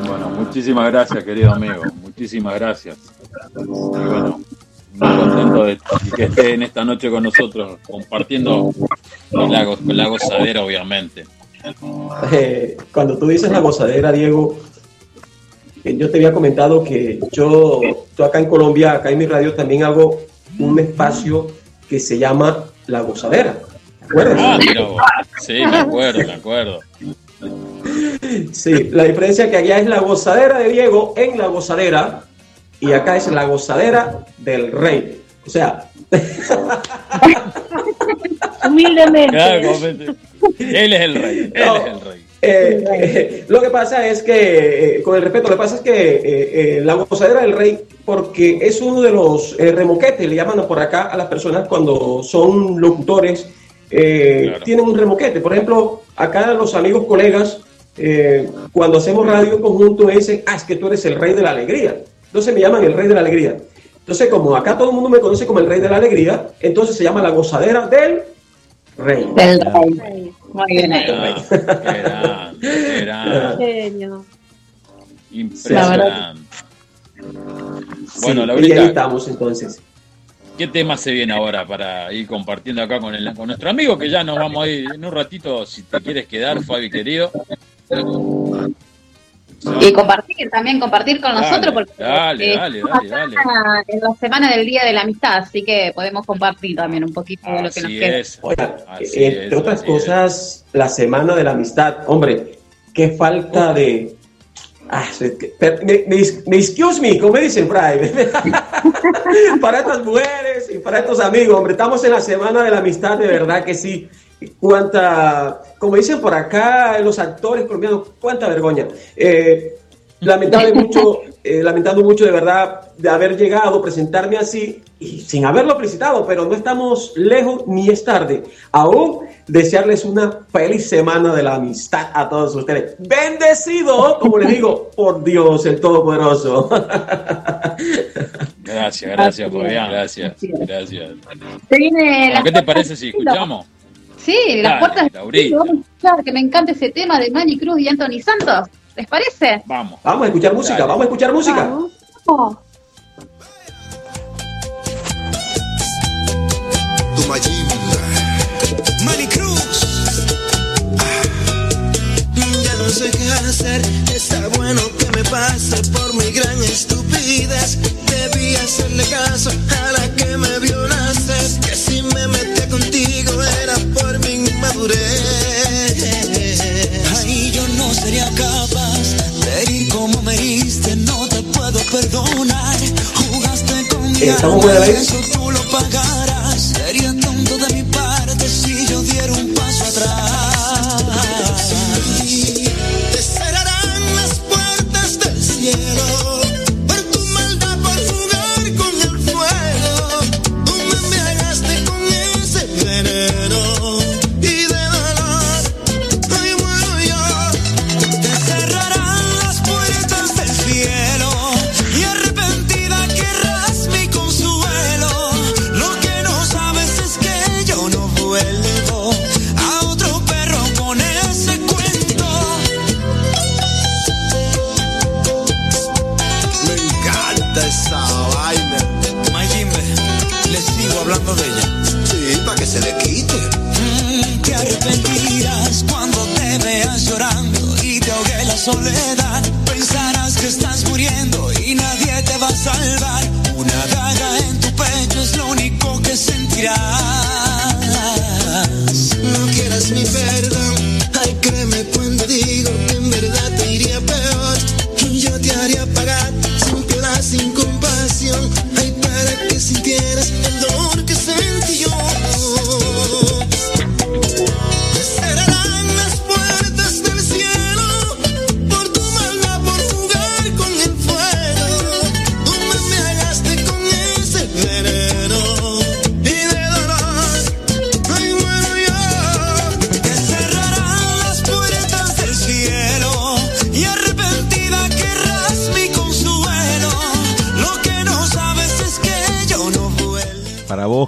Bueno, muchísimas gracias, querido amigo. Muchísimas gracias. Y bueno, muy contento de que esté en esta noche con nosotros, compartiendo la, la gozadera, obviamente. Eh, cuando tú dices la gozadera, Diego, eh, yo te había comentado que yo, yo acá en Colombia, acá en mi radio, también hago un espacio que se llama La Gozadera. ¿Te acuerdas? Ah, mira vos. Sí, me acuerdo, me acuerdo. Sí, la diferencia es que allá es la gozadera de Diego en la gozadera y acá es la gozadera del rey. O sea, Humildemente. Claro. Él es el rey, él No. es el rey. Eh, eh, lo que pasa es que, eh, con el respeto, lo que pasa es que eh, eh, la gozadera del rey, porque es uno de los eh, remoquetes, le llaman por acá a las personas cuando son locutores, eh, tienen un remoquete. Por ejemplo, acá los amigos, colegas, eh, cuando hacemos radio en conjunto, me dicen, ah, es que tú eres el rey de la alegría. Entonces me llaman el rey de la alegría. Entonces, como acá todo el mundo me conoce como el rey de la alegría, entonces se llama la gozadera del rey. Del rey. Muy bien ahí. Ah, qué grande. Genio. Impresionante. Bueno, Sí, Laurita. y ahí estamos entonces. ¿Qué tema se viene ahora para ir compartiendo acá con, el, con nuestro amigo? Que ya nos vamos a ir en un ratito, si te quieres quedar, Fabi querido. Y compartir, también compartir con Dale, nosotros, porque dale, eh, dale, en la semana del Día de la Amistad, así que podemos compartir también un poquito de lo que nos Así queda. es. Oiga, Así entre es, otras así cosas, la semana de la amistad. Hombre, qué falta de. Ah, me, me- me- excuse me, como me dicen, Fray. para estas mujeres y para estos amigos, hombre, estamos en la semana de la amistad, de verdad que sí. Cuánta, como dicen por acá los actores colombianos, cuánta vergüenza. Eh, lamentable mucho, eh, lamentando mucho de verdad de haber llegado, presentarme así y sin haberlo felicitado, pero no estamos lejos ni es tarde. Aún desearles una feliz semana de la amistad a todos ustedes. Bendecido, como les digo, por Dios el Todopoderoso. Gracias, gracias, Fabián, gracias. Gracias. La ¿Qué te parece si escuchamos? Sí, las Dale, puertas Laurita. vamos a escuchar, que me encanta ese tema de Manny Cruz y Anthony Santos. ¿Les parece? Vamos. Vamos a escuchar música, Dale. vamos a escuchar música. Vamos. Manny Cruz. Ya no sé qué hacer, está bueno que me pase por mi gran estupidez. Debí hacerle caso a la que me vio sería capaz de herir como me heriste, no te puedo perdonar. Jugaste con mi Eh, ¿estamos alma, eso tú lo pagarás. estás muriendo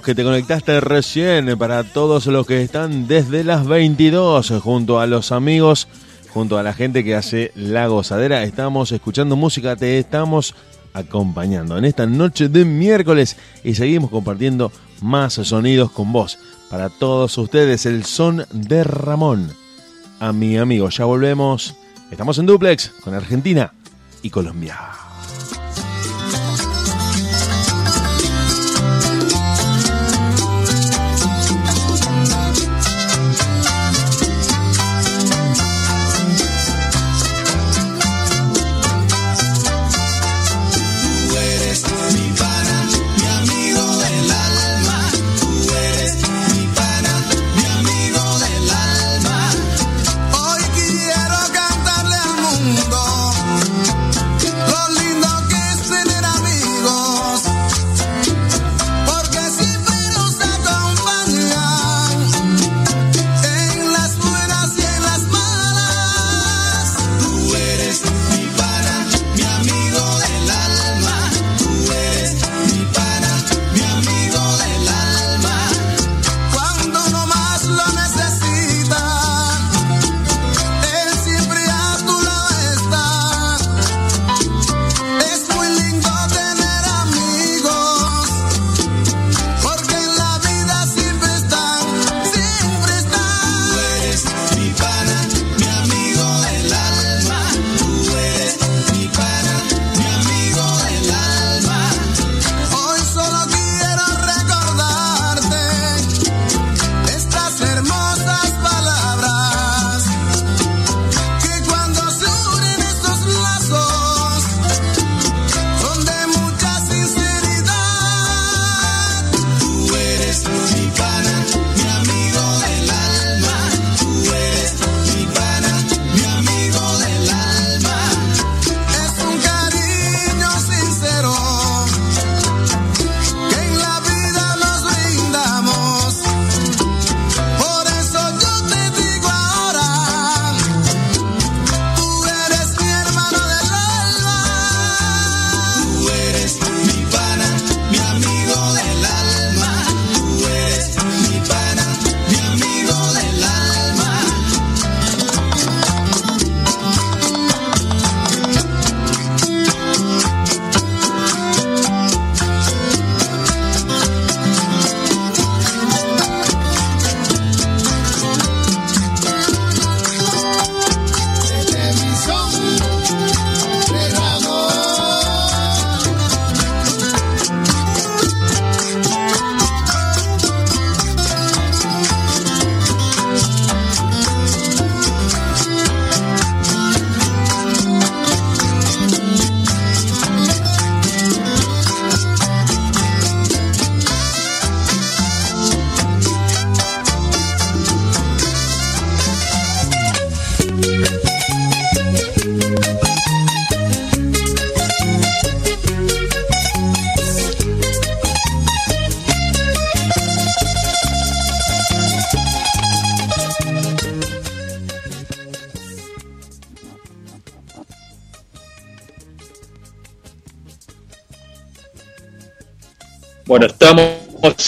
que te conectaste recién, eh, para todos los que están desde las 22, eh, junto a los amigos, junto a la gente que hace la gozadera, estamos escuchando música, te estamos acompañando en esta noche de miércoles y seguimos compartiendo más sonidos con vos. Para todos ustedes, el son de Ramón. A mi amigo, ya volvemos. Estamos en duplex con Argentina y Colombia.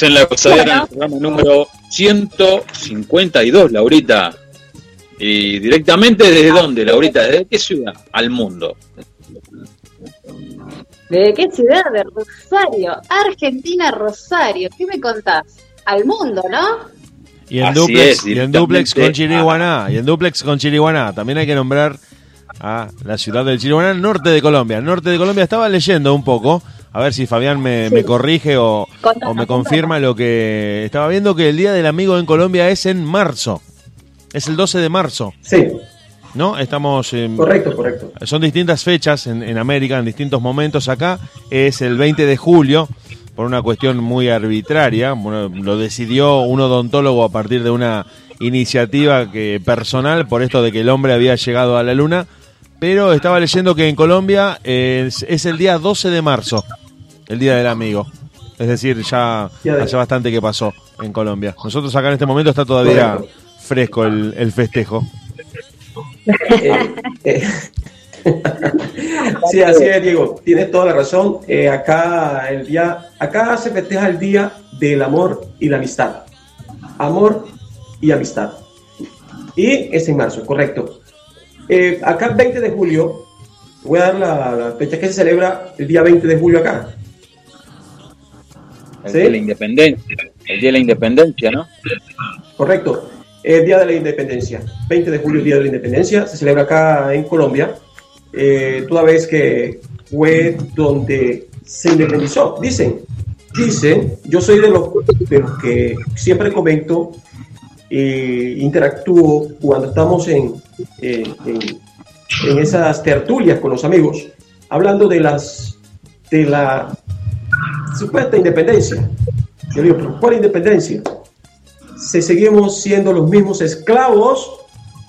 en la cosadera, en el programa número 152, Laurita. ¿Y directamente desde dónde, Laurita? ¿Desde qué ciudad? Al mundo. ¿De qué ciudad? De Rosario, Argentina, Rosario. ¿Qué me contás? Al mundo, ¿no? Y en, Así duplex, y en duplex con Chiriguaná, y en duplex con Chiriguaná. También hay que nombrar a la ciudad del Chiriguaná, norte de Colombia. Norte de Colombia, estaba leyendo un poco a ver si Fabián me, me corrige o, Contame, o me contame. confirma lo que estaba viendo, que el Día del Amigo en Colombia es en marzo. Es el 12 de marzo, Sí, ¿no? Estamos en... correcto, correcto. Son distintas fechas en, en América, en distintos momentos. Acá es el 20 de julio, por una cuestión muy arbitraria. Bueno, lo decidió un odontólogo a partir de una iniciativa que personal, por esto de que el hombre había llegado a la luna. Pero estaba leyendo que en Colombia es, es el día 12 de marzo, el Día del Amigo. Es decir, ya hace bastante que pasó en Colombia. Nosotros acá en este momento está todavía fresco el, el festejo. Eh, eh, sí, así es, Diego. Tienes toda la razón. Eh, acá el día, acá se festeja el día del amor y la amistad. Amor y amistad. Y es en marzo, correcto. Eh, acá el 20 de julio, voy a dar la, la fecha que se celebra el día 20 de julio acá. El ¿Sí? día de la independencia. El día de la independencia, ¿no? Correcto. El Día de la Independencia. 20 de julio, Día de la Independencia. Se celebra acá en Colombia. Eh, toda vez que fue donde se independizó. Dicen, dicen, yo soy de los, de los que siempre comento e interactúo cuando estamos en, eh, en, en esas tertulias con los amigos, hablando de las de la supuesta independencia. Yo digo, ¿pero cuál independencia? Se seguimos siendo los mismos esclavos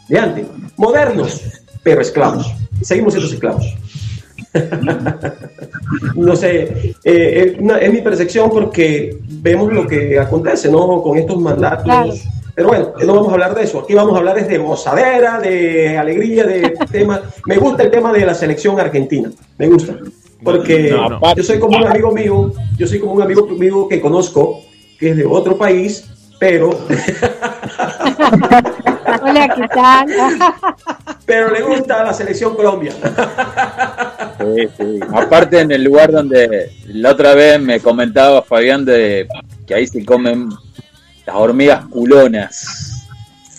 de antes, modernos, pero esclavos. Seguimos siendo esclavos. no sé, eh, es, una- es mi percepción porque vemos lo que acontece, ¿no? Con estos mandatos. Claro. Pero bueno, no vamos a hablar de eso. Aquí vamos a hablar de gozadera, de alegría, de tema. Me gusta el tema de la selección argentina. Me gusta. Porque No, yo soy como un amigo mío, yo soy como un amigo mío que conozco, que es de otro país, pero, Hola, ¿qué tal? pero le gusta la selección Colombia. Sí, sí. Aparte en el lugar donde la otra vez me comentaba Fabián de que ahí se comen las hormigas culonas.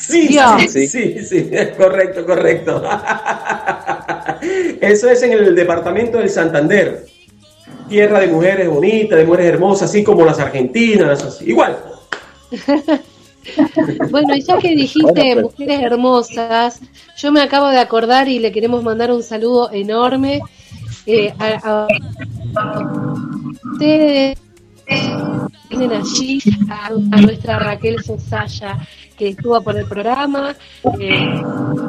Sí, sí, sí, sí, correcto, correcto. Eso es en el departamento del Santander. Tierra de mujeres bonitas, de mujeres hermosas, así como las argentinas, así. igual. Bueno, y ya que dijiste Bueno, pero- mujeres hermosas, yo me acabo de acordar y le queremos mandar un saludo enorme eh, a, a ustedes que tienen allí, a, a nuestra Raquel Sosaya, que estuvo por el programa, eh,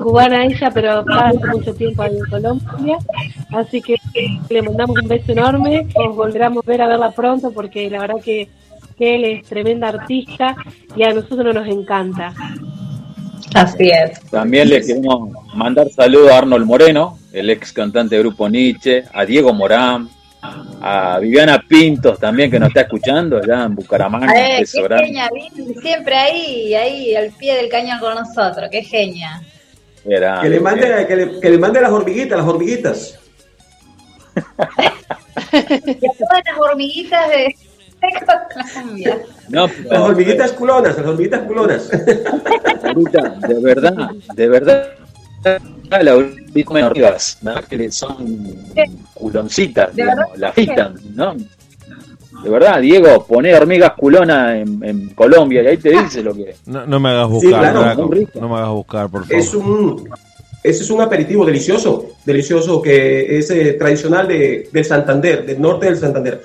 cubana ella, pero hace mucho tiempo ahí en Colombia, así que le mandamos un beso enorme, os volveremos a ver a verla pronto, porque la verdad que que él es tremenda artista y a nosotros nos encanta. Así es. También les queremos mandar saludos a Arnold Moreno, el ex cantante del grupo Nietzsche, a Diego Morán, a Viviana Pintos también que nos está escuchando allá en Bucaramanga. Qué genia, Vin, siempre ahí, ahí, al pie del cañón con nosotros, qué genia. Era- Que le mande, que le, que le mande las hormiguitas, las hormiguitas. Y a todas las hormiguitas de Colombia. No, Las hormiguitas culonas, las hormiguitas culonas. de verdad, de verdad, la hormigas, ¿no? que le son culoncitas, De digamos, la agitan, ¿no? De verdad, Diego, poné hormigas culonas en, en Colombia y ahí te dice lo que No, no me hagas Sí, buscar, claro, Draco. muy rico. No me hagas buscar, por favor. Es un, ese es un aperitivo delicioso, delicioso que es eh, tradicional de, del Santander, del norte del Santander.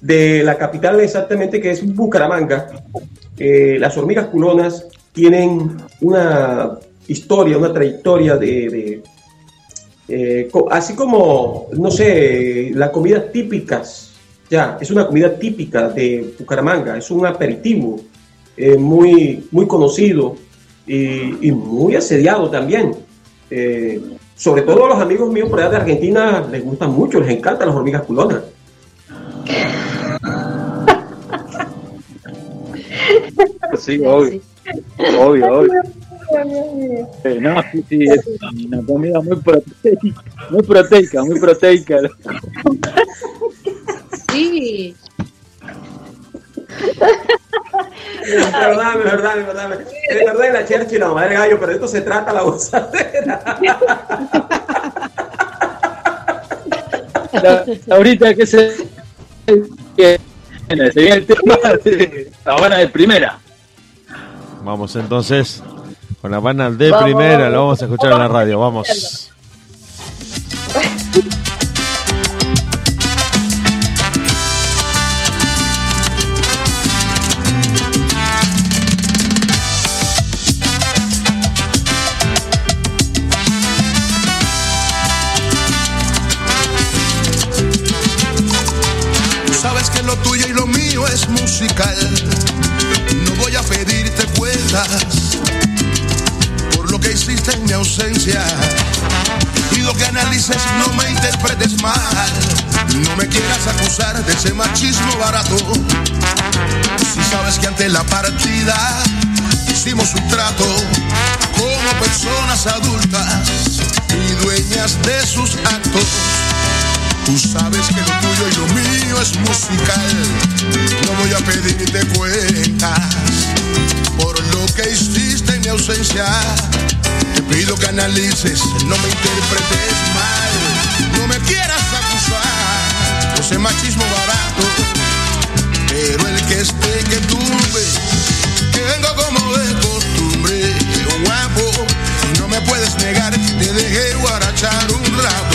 De la capital exactamente que es Bucaramanga. Eh, las hormigas culonas tienen una historia, una trayectoria de... de, eh, así como, no sé, las comidas típicas, ya, es una comida típica de Bucaramanga, es un aperitivo eh, muy, muy conocido y, y muy asediado también. Eh, sobre todo a los amigos míos por allá de Argentina les gustan mucho, les encantan las hormigas culonas. Sí, obvio, obvio, obvio. No, sí, sí, es una comida muy proteica, muy proteica, muy proteica. Sí. Es verdad, es verdad, es verdad. Que la Cherchi la madre gallo, pero de esto se trata la gozadera. La, ahorita que se bueno, se viene el tema de la buena de primera. Vamos entonces con la Habana de Vamos, primera, vamos. lo vamos a escuchar en la radio, vamos. Tú sabes que lo tuyo y lo mío es musical. No voy a pedirte cuentas en mi ausencia. Pido que analices, no me interpretes mal. No me quieras acusar de ese machismo barato. Si sabes que ante la partida hicimos un trato como personas adultas y dueñas de sus actos. Tú sabes que lo tuyo y lo mío es musical. No voy a pedirte cuentas por lo que hiciste en mi ausencia. Te pido que analices, no me interpretes mal. No me quieras acusar de ese machismo barato. Pero el que esté que tuve, que vengo como de costumbre, guapo. Y no me puedes negar, te dejé guarachar un rato.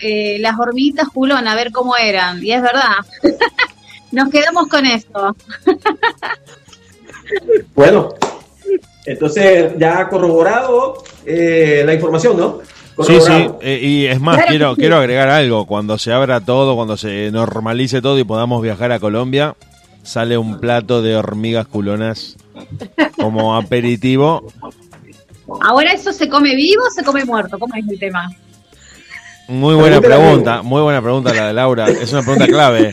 Eh, las hormiguitas culón, a ver cómo eran. Y es verdad. Nos quedamos con esto. Bueno, entonces ya ha corroborado eh, la información, ¿no? Sí, sí, eh, y es más, Claro quiero, sí. quiero agregar algo. Cuando se abra todo, cuando se normalice todo y podamos viajar a Colombia, sale un plato de hormigas culonas como aperitivo. Ahora eso se come vivo o se come muerto, ¿cómo es el tema? Muy buena pregunta, muy buena pregunta la de Laura. Es una pregunta clave.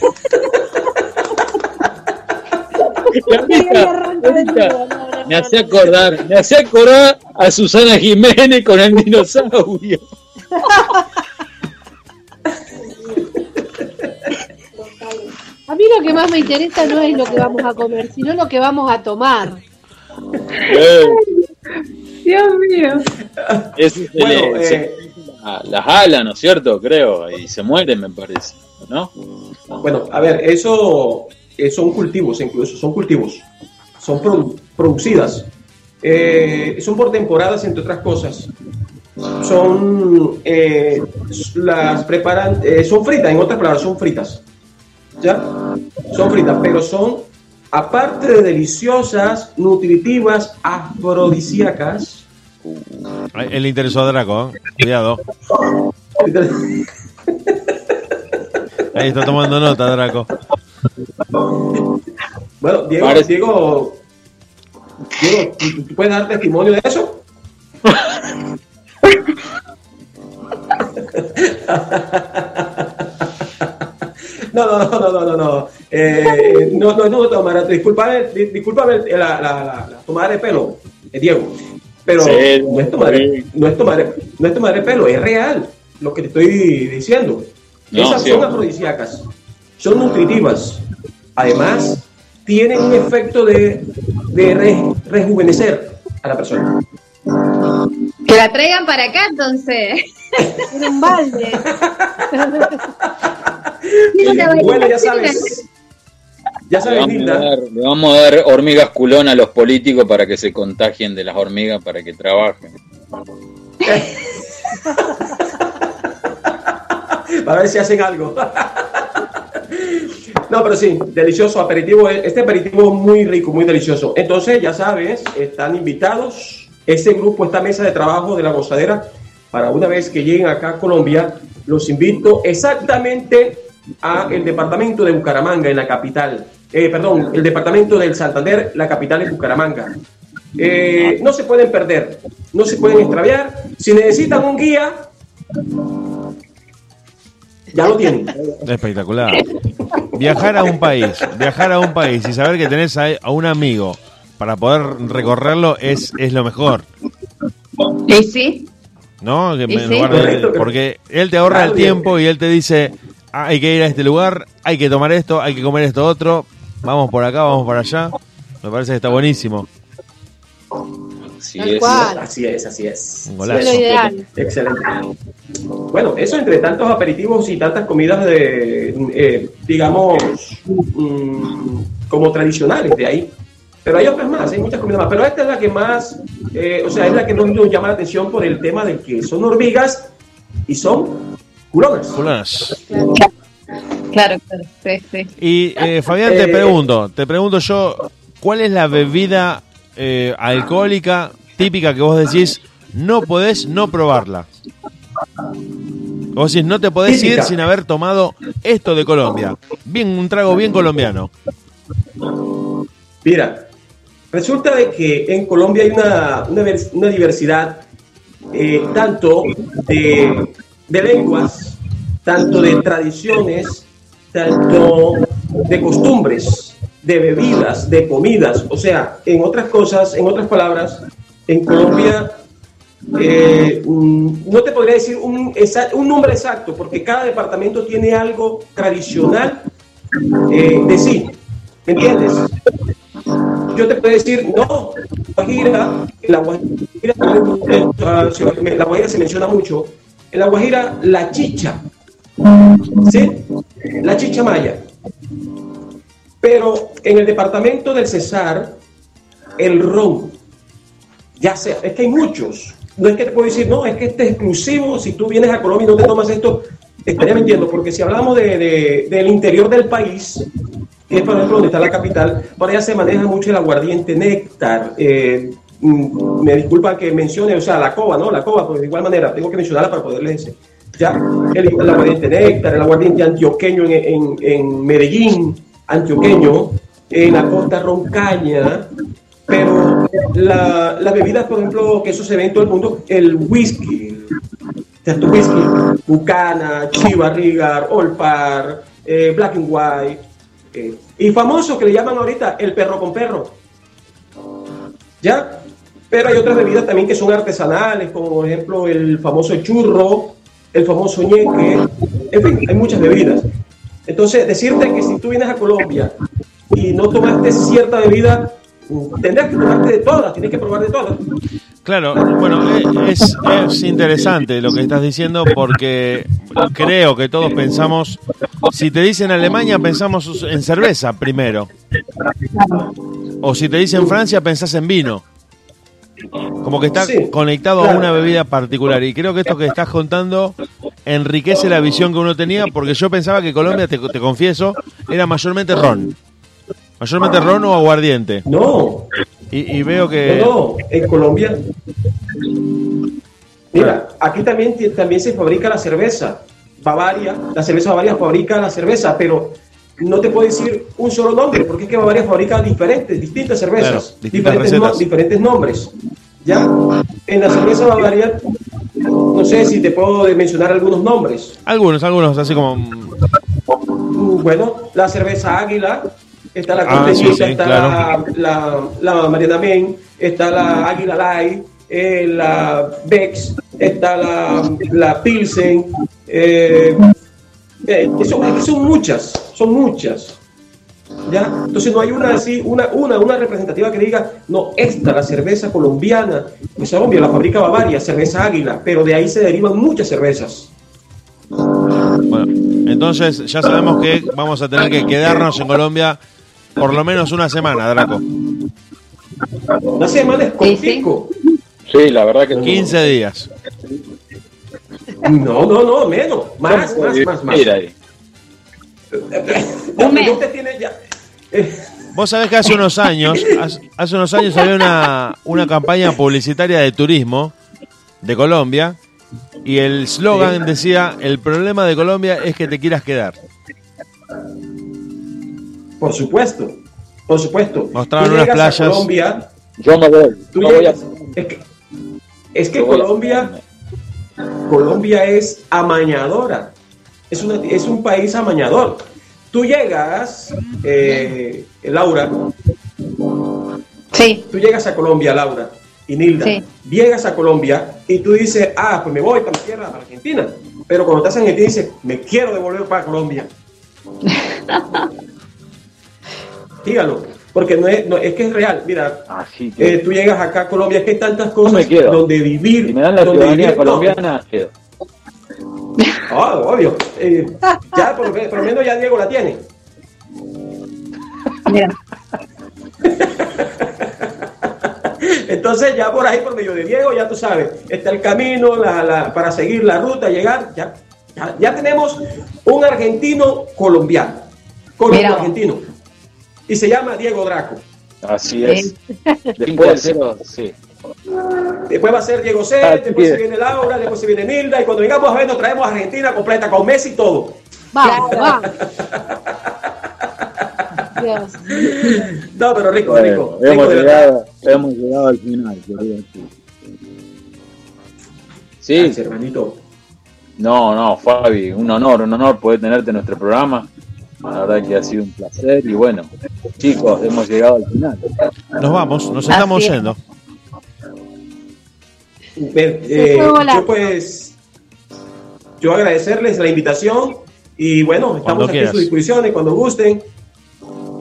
Me hace acordar, me hace acordar a Susana Jiménez con el dinosaurio. A mí lo que más me interesa no es lo que vamos a comer, sino lo que vamos a tomar. Eh, Dios mío. se Bueno, se eh, las alas, ¿no es cierto? Creo, y se mueren, me parece, ¿no? Bueno, a ver, eso son cultivos, incluso son cultivos, son produ- producidas, Eh, son por temporadas, entre otras cosas. Son eh, las preparan, eh, son fritas, en otras palabras, son fritas, ¿ya? Son fritas, pero son aparte de deliciosas, nutritivas, afrodisíacas. Ay, El interesó a Draco, ¿eh? cuidado. Ahí está tomando nota, Draco. Bueno, Diego, Parece- Diego, Diego, ¿tú- tú puedes dar testimonio de eso? No, no, no, no, no, no, no. Eh, no, no, no, tomar, disculpame, di- discúlpame la, la, la, la tomada de pelo, eh, Diego. Pero Sí, no, es tomar, no, es tomar, no es tomar de pelo, es real lo que te estoy diciendo. No, Esas sí, son afrodisíacas, son nutritivas. Además, tienen un efecto de, de re- rejuvenecer a la persona. Que la traigan para acá entonces. En un balde. Bueno, ya sabes. Ya Le sabes, vamos, Hilda. dar, le vamos a dar hormigas culón a los políticos para que se contagien de las hormigas para que trabajen. Para ver si hacen algo. No, pero sí, delicioso aperitivo. Este aperitivo es muy rico, muy delicioso. Entonces, ya sabes, están invitados este grupo, esta mesa de trabajo de la gozadera. Para una vez que lleguen acá a Colombia, los invito exactamente a el departamento de Bucaramanga, en la capital. Eh, perdón, el departamento del Santander, la capital es Bucaramanga. Eh, no se pueden perder, no se pueden extraviar. Si necesitan un guía, ya lo tienen. Espectacular. Viajar a un país, viajar a un país y saber que tenés a un amigo para poder recorrerlo es, es lo mejor, ¿Y sí? ¿no? Que Y en sí. lugar de- Correcto. porque él te ahorra el tiempo y él te dice, "Ah, hay que ir a este lugar, hay que tomar esto, hay que comer esto otro, vamos por acá, vamos por allá. Me parece que está buenísimo. Así es. Así es, así es. Ideal. Excelente. Bueno, eso entre tantos aperitivos y tantas comidas de, eh, digamos, mm, como tradicionales de ahí. Pero hay otras más, hay muchas comidas más. Pero esta es la que más, eh, o sea, es la que nos, nos llama la atención por el tema de que son hormigas y son culonas. Culonas. Claro, claro. Sí, sí. Y eh, Fabián, te Eh, pregunto, te pregunto yo, ¿cuál es la bebida eh, alcohólica típica que vos decís no podés no probarla? Vos decís, no te podés ir sin haber tomado esto de Colombia. Bien, un trago bien colombiano. Mira, resulta de que en Colombia hay una, una, vers- una diversidad eh, tanto de, de lenguas, tanto de tradiciones, tanto de costumbres, de bebidas, de comidas. O sea, en otras cosas, en otras palabras, en Colombia eh, no te podría decir un, un nombre exacto, porque cada departamento tiene algo tradicional eh, de sí. ¿Me entiendes? Yo te puedo decir, no, Guajira, la Guajira, la Guajira se menciona mucho. En la Guajira, la chicha, ¿sí? La chicha maya. Pero en el departamento del Cesar, el ron. Ya sea, es que hay muchos. No es que te puedo decir, no, es que este es exclusivo. Si tú vienes a Colombia y no te tomas esto, estaría mintiendo. Porque si hablamos de, de- del interior del país, que es por ejemplo donde está la capital, por allá se maneja mucho el aguardiente néctar. Eh, mm, me disculpan que mencione, o sea, la cova, ¿no? La cova, pues de igual manera, tengo que mencionarla para poderles decir. Ya, el, aguardiente néctar, el aguardiente antioqueño en, en- en Medellín, antioqueño, en la costa roncaña, pero la, las bebidas, por ejemplo, que eso se ve en todo el mundo, el whisky, tanto whisky, Bucana, Chiva Rigar, Olpar, eh, Black and White, eh, y famoso que le llaman ahorita el perro con perro. ¿Ya? Pero hay otras bebidas también que son artesanales, como por ejemplo el famoso churro, el famoso ñeque, en fin, hay muchas bebidas. Entonces, decirte que si tú vienes a Colombia y no tomaste cierta bebida, tendrás que tomarte de todas, tienes que probar de todas. Claro, bueno, eh, es, es interesante lo que estás diciendo porque creo que todos pensamos, si te dicen Alemania, pensamos en cerveza primero. O si te dicen Francia, pensás en vino. Como que está Sí, conectado a una bebida particular. Y creo que esto que estás contando enriquece la visión que uno tenía, porque yo pensaba que Colombia, te, te confieso, era mayormente ron. Mayormente ron o aguardiente. No, Y, y veo que... no, no, en Colombia. Mira, aquí también, también se fabrica la cerveza. Bavaria, la cerveza Bavaria fabrica la cerveza, pero no te puedo decir un solo nombre, porque es que Bavaria fabrica diferentes, distintas cervezas, Claro, distintas diferentes, no- diferentes nombres. Ya, en la cerveza Bavaria, no sé si te puedo mencionar algunos nombres. Algunos, algunos, así como... Mm, Bueno, la cerveza Águila, está la Ah, sí, sí, está claro. la, la, la Mariana Men, está la Águila Light, eh, la Bex, está la, la Pilsen. Eh, eh, son, son muchas, son muchas. ¿Ya? Entonces no hay una así, una, una, una representativa que diga, no, esta, la cerveza colombiana, pues obvio, la fabrica Bavaria, cerveza Águila, pero de ahí se derivan muchas cervezas. Bueno, entonces ya sabemos que vamos a tener que quedarnos en Colombia por lo menos una semana, Draco. Una semana es cortico. Sí, la verdad que 15 días. No, no, no, menos. Más, más, más, más. Mira ahí. Ya, ya usted tiene ya. Vos sabés que hace unos años, hace, unos años había una, una campaña publicitaria de turismo de Colombia y el slogan decía, el problema de Colombia es que te quieras quedar. por supuesto, por supuesto. Mostraron Tú unas a playas. Colombia, Yo me voy. tú no voy a- llegas- es que, es que Colombia, Colombia es amañadora. Es, una, es un país amañador. Tú llegas, eh, Laura, Sí, tú llegas a Colombia, Laura y Nilda, Sí. llegas a Colombia y tú dices, ah, pues me voy para mi tierra, para Argentina. Pero cuando estás en Argentina dices, me quiero devolver para Colombia. Dígalo, porque no es, no, es que es real. Mira, Así que. eh, tú llegas acá a Colombia, es que hay tantas no cosas me quedo. donde vivir. Si me dan la donde ciudadanía vivir, no. colombiana, quedo. Ah, obvio. Eh, ya por, por lo menos ya Diego la tiene. mira. Entonces ya por ahí, por medio de Diego, ya tú sabes, está el camino la- la- para seguir la ruta, llegar. Ya, ya, ya tenemos un argentino colombiano. Colombo Mira. argentino. Y se llama Diego Draco. Así es. Después del cero, sí. Después va a ser Diego C, Ah, después se viene Laura, después se viene Nilda. Y cuando vengamos a ver, nos traemos a Argentina completa con Messi y todo. Vamos, vamos. Dios. No, pero rico, Bueno, rico. rico hemos, llegado, hemos llegado al final. Sí, Gracias, hermanito. no, no, Fabi, un honor, un honor poder tenerte en nuestro programa. La verdad que ha sido un placer y bueno, chicos, hemos llegado al final. Nos vamos, nos estamos Así es. yendo. Bien, eh, yo pues, yo agradecerles la invitación y bueno, estamos aquí a quieras. sus disposiciones cuando gusten.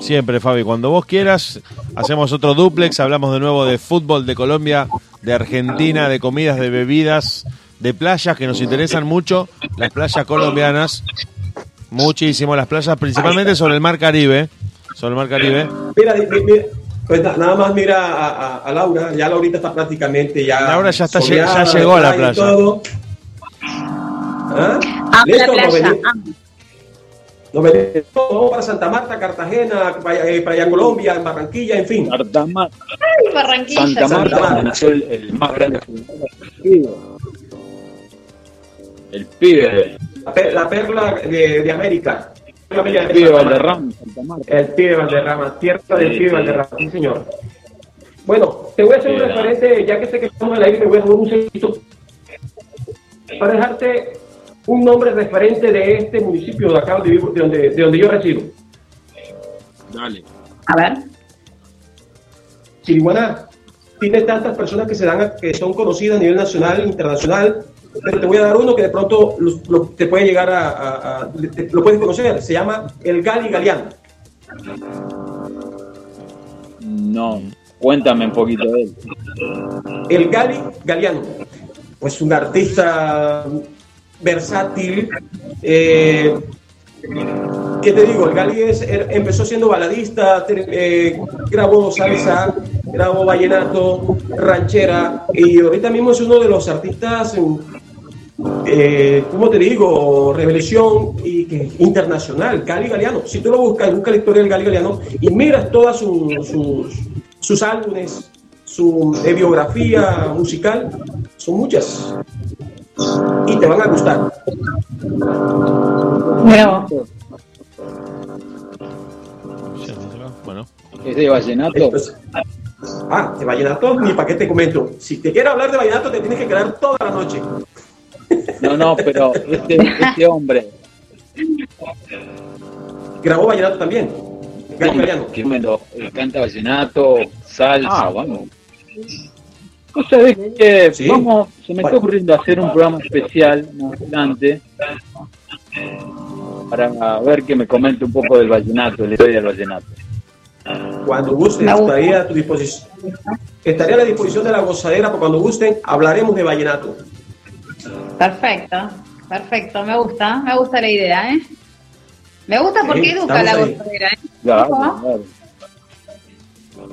Siempre, Fabi, cuando vos quieras, hacemos otro duplex, hablamos de nuevo de fútbol de Colombia, de Argentina, de comidas, de bebidas, de playas que nos interesan mucho, las playas colombianas, muchísimo, las playas principalmente sobre el mar Caribe, sobre el mar Caribe. Mira, mira, Pues na- nada más mira a, a- a Laura, ya Laurita está prácticamente ya. Laura ya está- soleada, ya llegó a la playa. todo. ¿Ah? Amo la Listo, nos playa, venimos- amo. nos venimos para Santa Marta, Cartagena, para, eh, para allá Colombia, en Barranquilla, en fin. Santa Marta, Ay, Barranquilla. Santa Santa Marta, Marta. donde nació el, el más grande. El pibe, La, per- la perla de, de América. La perla de el pibe. Valderrama. El pibe Valderrama, tierra del pibe. Valderrama, sí señor. Bueno, te voy a hacer un referente, ya que sé que estamos al aire, me voy a dar un segundito para dejarte un nombre referente de este municipio de acá donde, vivo- de donde, de donde yo resido. Dale. A ver. Chiriguaná tiene tantas personas que se dan a- que son conocidas a nivel nacional e internacional, pero te voy a dar uno que de pronto lo- lo- te puede llegar a, a- a- te- lo puedes conocer, se llama el Gali Galeano. No, cuéntame un poquito de él. El Gali Galeano, pues un artista versátil. eh, ¿Qué te digo? El Gali es- er- empezó siendo baladista, eh, grabó salsa, grabó vallenato, ranchera, y ahorita mismo es uno de los artistas, eh, ¿cómo te digo? Revelación y que internacional, Gali Galeano. Si tú lo buscas, busca la historia del Gali Galeano y miras todas su- sus, sus álbumes, su eh, biografía musical, son muchas. Y te van a gustar. Bueno. ¿Es de Vallenato? Entonces, ah, de vallenato, ni para qué te comento. Si te quieres hablar de vallenato, te tienes que quedar toda la noche. No, no, pero este, este hombre, Grabó vallenato también. Bueno, eh, canta vallenato, salsa, vamos. ¿Vos sabés que Sí. vamos, se me está ocurriendo hacer un programa especial más adelante para ver que me comente un poco del vallenato, la historia del vallenato. Cuando gusten, estaría a tu disposición. Estaría a la disposición de la gozadera, porque cuando gusten, hablaremos de vallenato. Perfecto, perfecto, me gusta, me gusta la idea, ¿eh? Me gusta porque Sí, educa la gozadera, ¿eh? Claro.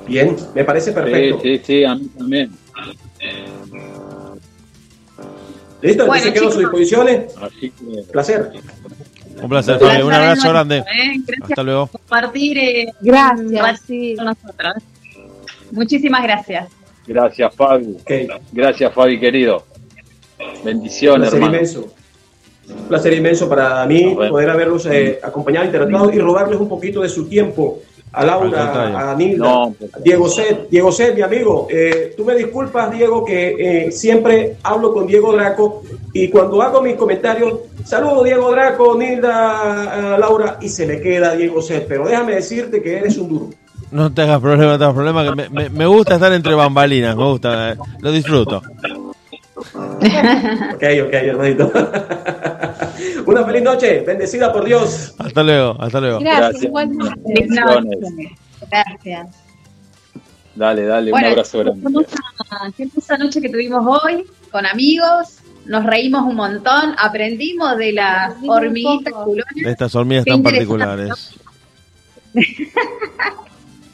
Bien, me parece Sí, perfecto. sí, sí, a mí también. ¿Listo? Bueno, Entonces quedo a su chicos. disposición. Así que Placer. Un placer, Fabio. Un abrazo nuestro, grande. ¿eh? Gracias Hasta luego. por compartir eh, Gracias, sí. con nosotros. Muchísimas gracias. gracias Fabi, gracias Fabi querido. Bendiciones, placer hermano. inmenso. Un placer inmenso para mí poder haberlos eh, acompañado, interactuado y robarles un poquito de su tiempo a Laura, a Nilda, No, pues. a Diego Set. Diego Set, mi amigo, eh, tú me disculpas, Diego, que eh, siempre hablo con Diego Draco y cuando hago mis comentarios, saludo Diego Draco, Nilda, Laura, y se me queda Diego Set. Pero déjame decirte que eres un duro. No te hagas problema, no te hagas problema. Que me, me- me gusta estar entre bambalinas, me gusta, eh, lo disfruto. Ok, ok, hermanito. Una feliz noche, bendecida por Dios. Hasta luego, hasta luego. Gracias, Gracias. Bendiciones. Gracias. Dale, dale, Bueno, un abrazo qué grande. hermosa- qué hermosa noche que tuvimos hoy con amigos, nos reímos un montón, aprendimos de las hormiguitas culonas. De estas hormigas Qué tan particulares.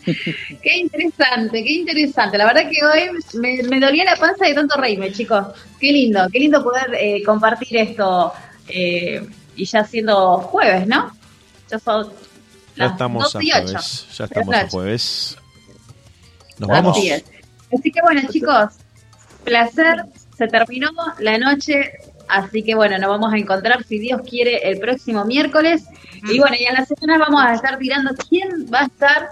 Qué interesante, qué interesante. La verdad que hoy me, me dolía la panza de tanto reírme, chicos. Qué lindo, qué lindo poder eh, compartir esto eh, y ya siendo jueves, ¿no? Ya son Ya las estamos a 12 y ocho. jueves. Ya estamos a jueves. Nos vamos. Así es. Así que bueno, chicos, placer. Se terminó la noche. Así que bueno, nos vamos a encontrar, si Dios quiere, el próximo miércoles. Y bueno, y en la semana vamos a estar tirando quién va a estar,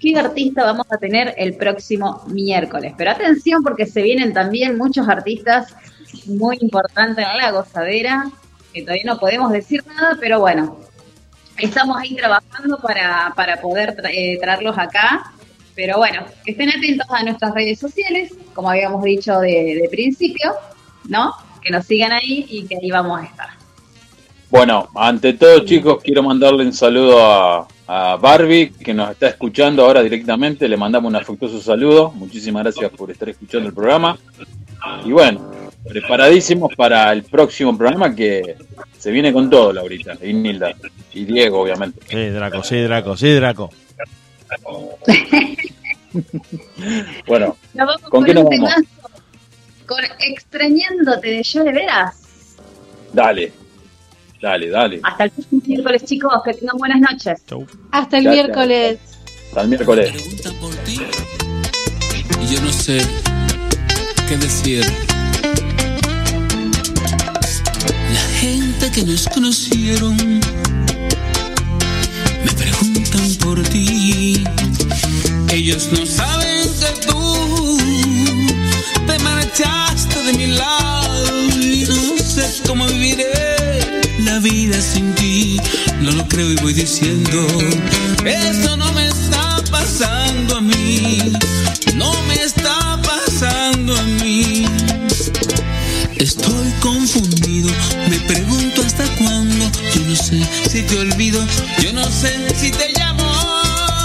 qué artista vamos a tener el próximo miércoles. Pero atención porque se vienen también muchos artistas muy importantes en la gozadera, que todavía no podemos decir nada, pero bueno, estamos ahí trabajando para, para poder tra- eh, traerlos acá. Pero bueno, que estén atentos a nuestras redes sociales, como habíamos dicho de, de principio, ¿no? Que nos sigan ahí y que ahí vamos a estar. Bueno, ante todo, chicos, quiero mandarle un saludo a, a Barbie, que nos está escuchando ahora directamente. Le mandamos un afectuoso saludo. Muchísimas gracias por estar escuchando el programa. Y bueno, preparadísimos para el próximo programa que se viene con todo, Laurita. Y Nilda. Y Diego, obviamente. Sí, Draco, sí, Draco, sí, Draco. bueno, vamos ¿con qué nos vamos? Con Extrañándote de Yo de Veras. Dale, dale, dale. Hasta el próximo miércoles, chicos. Que tengan buenas noches. Hasta el Gracias. miércoles. Hasta el miércoles. y yo no sé qué decir. La gente que nos conocieron me preguntan por ti. Ellos no saben que tú te marchaste de mi lado y no sé cómo viviré vida sin ti. No lo creo y voy diciendo, esto no me está pasando a mí, no me está pasando a mí. Estoy confundido, me pregunto hasta cuándo, yo no sé si te olvido, yo no sé si te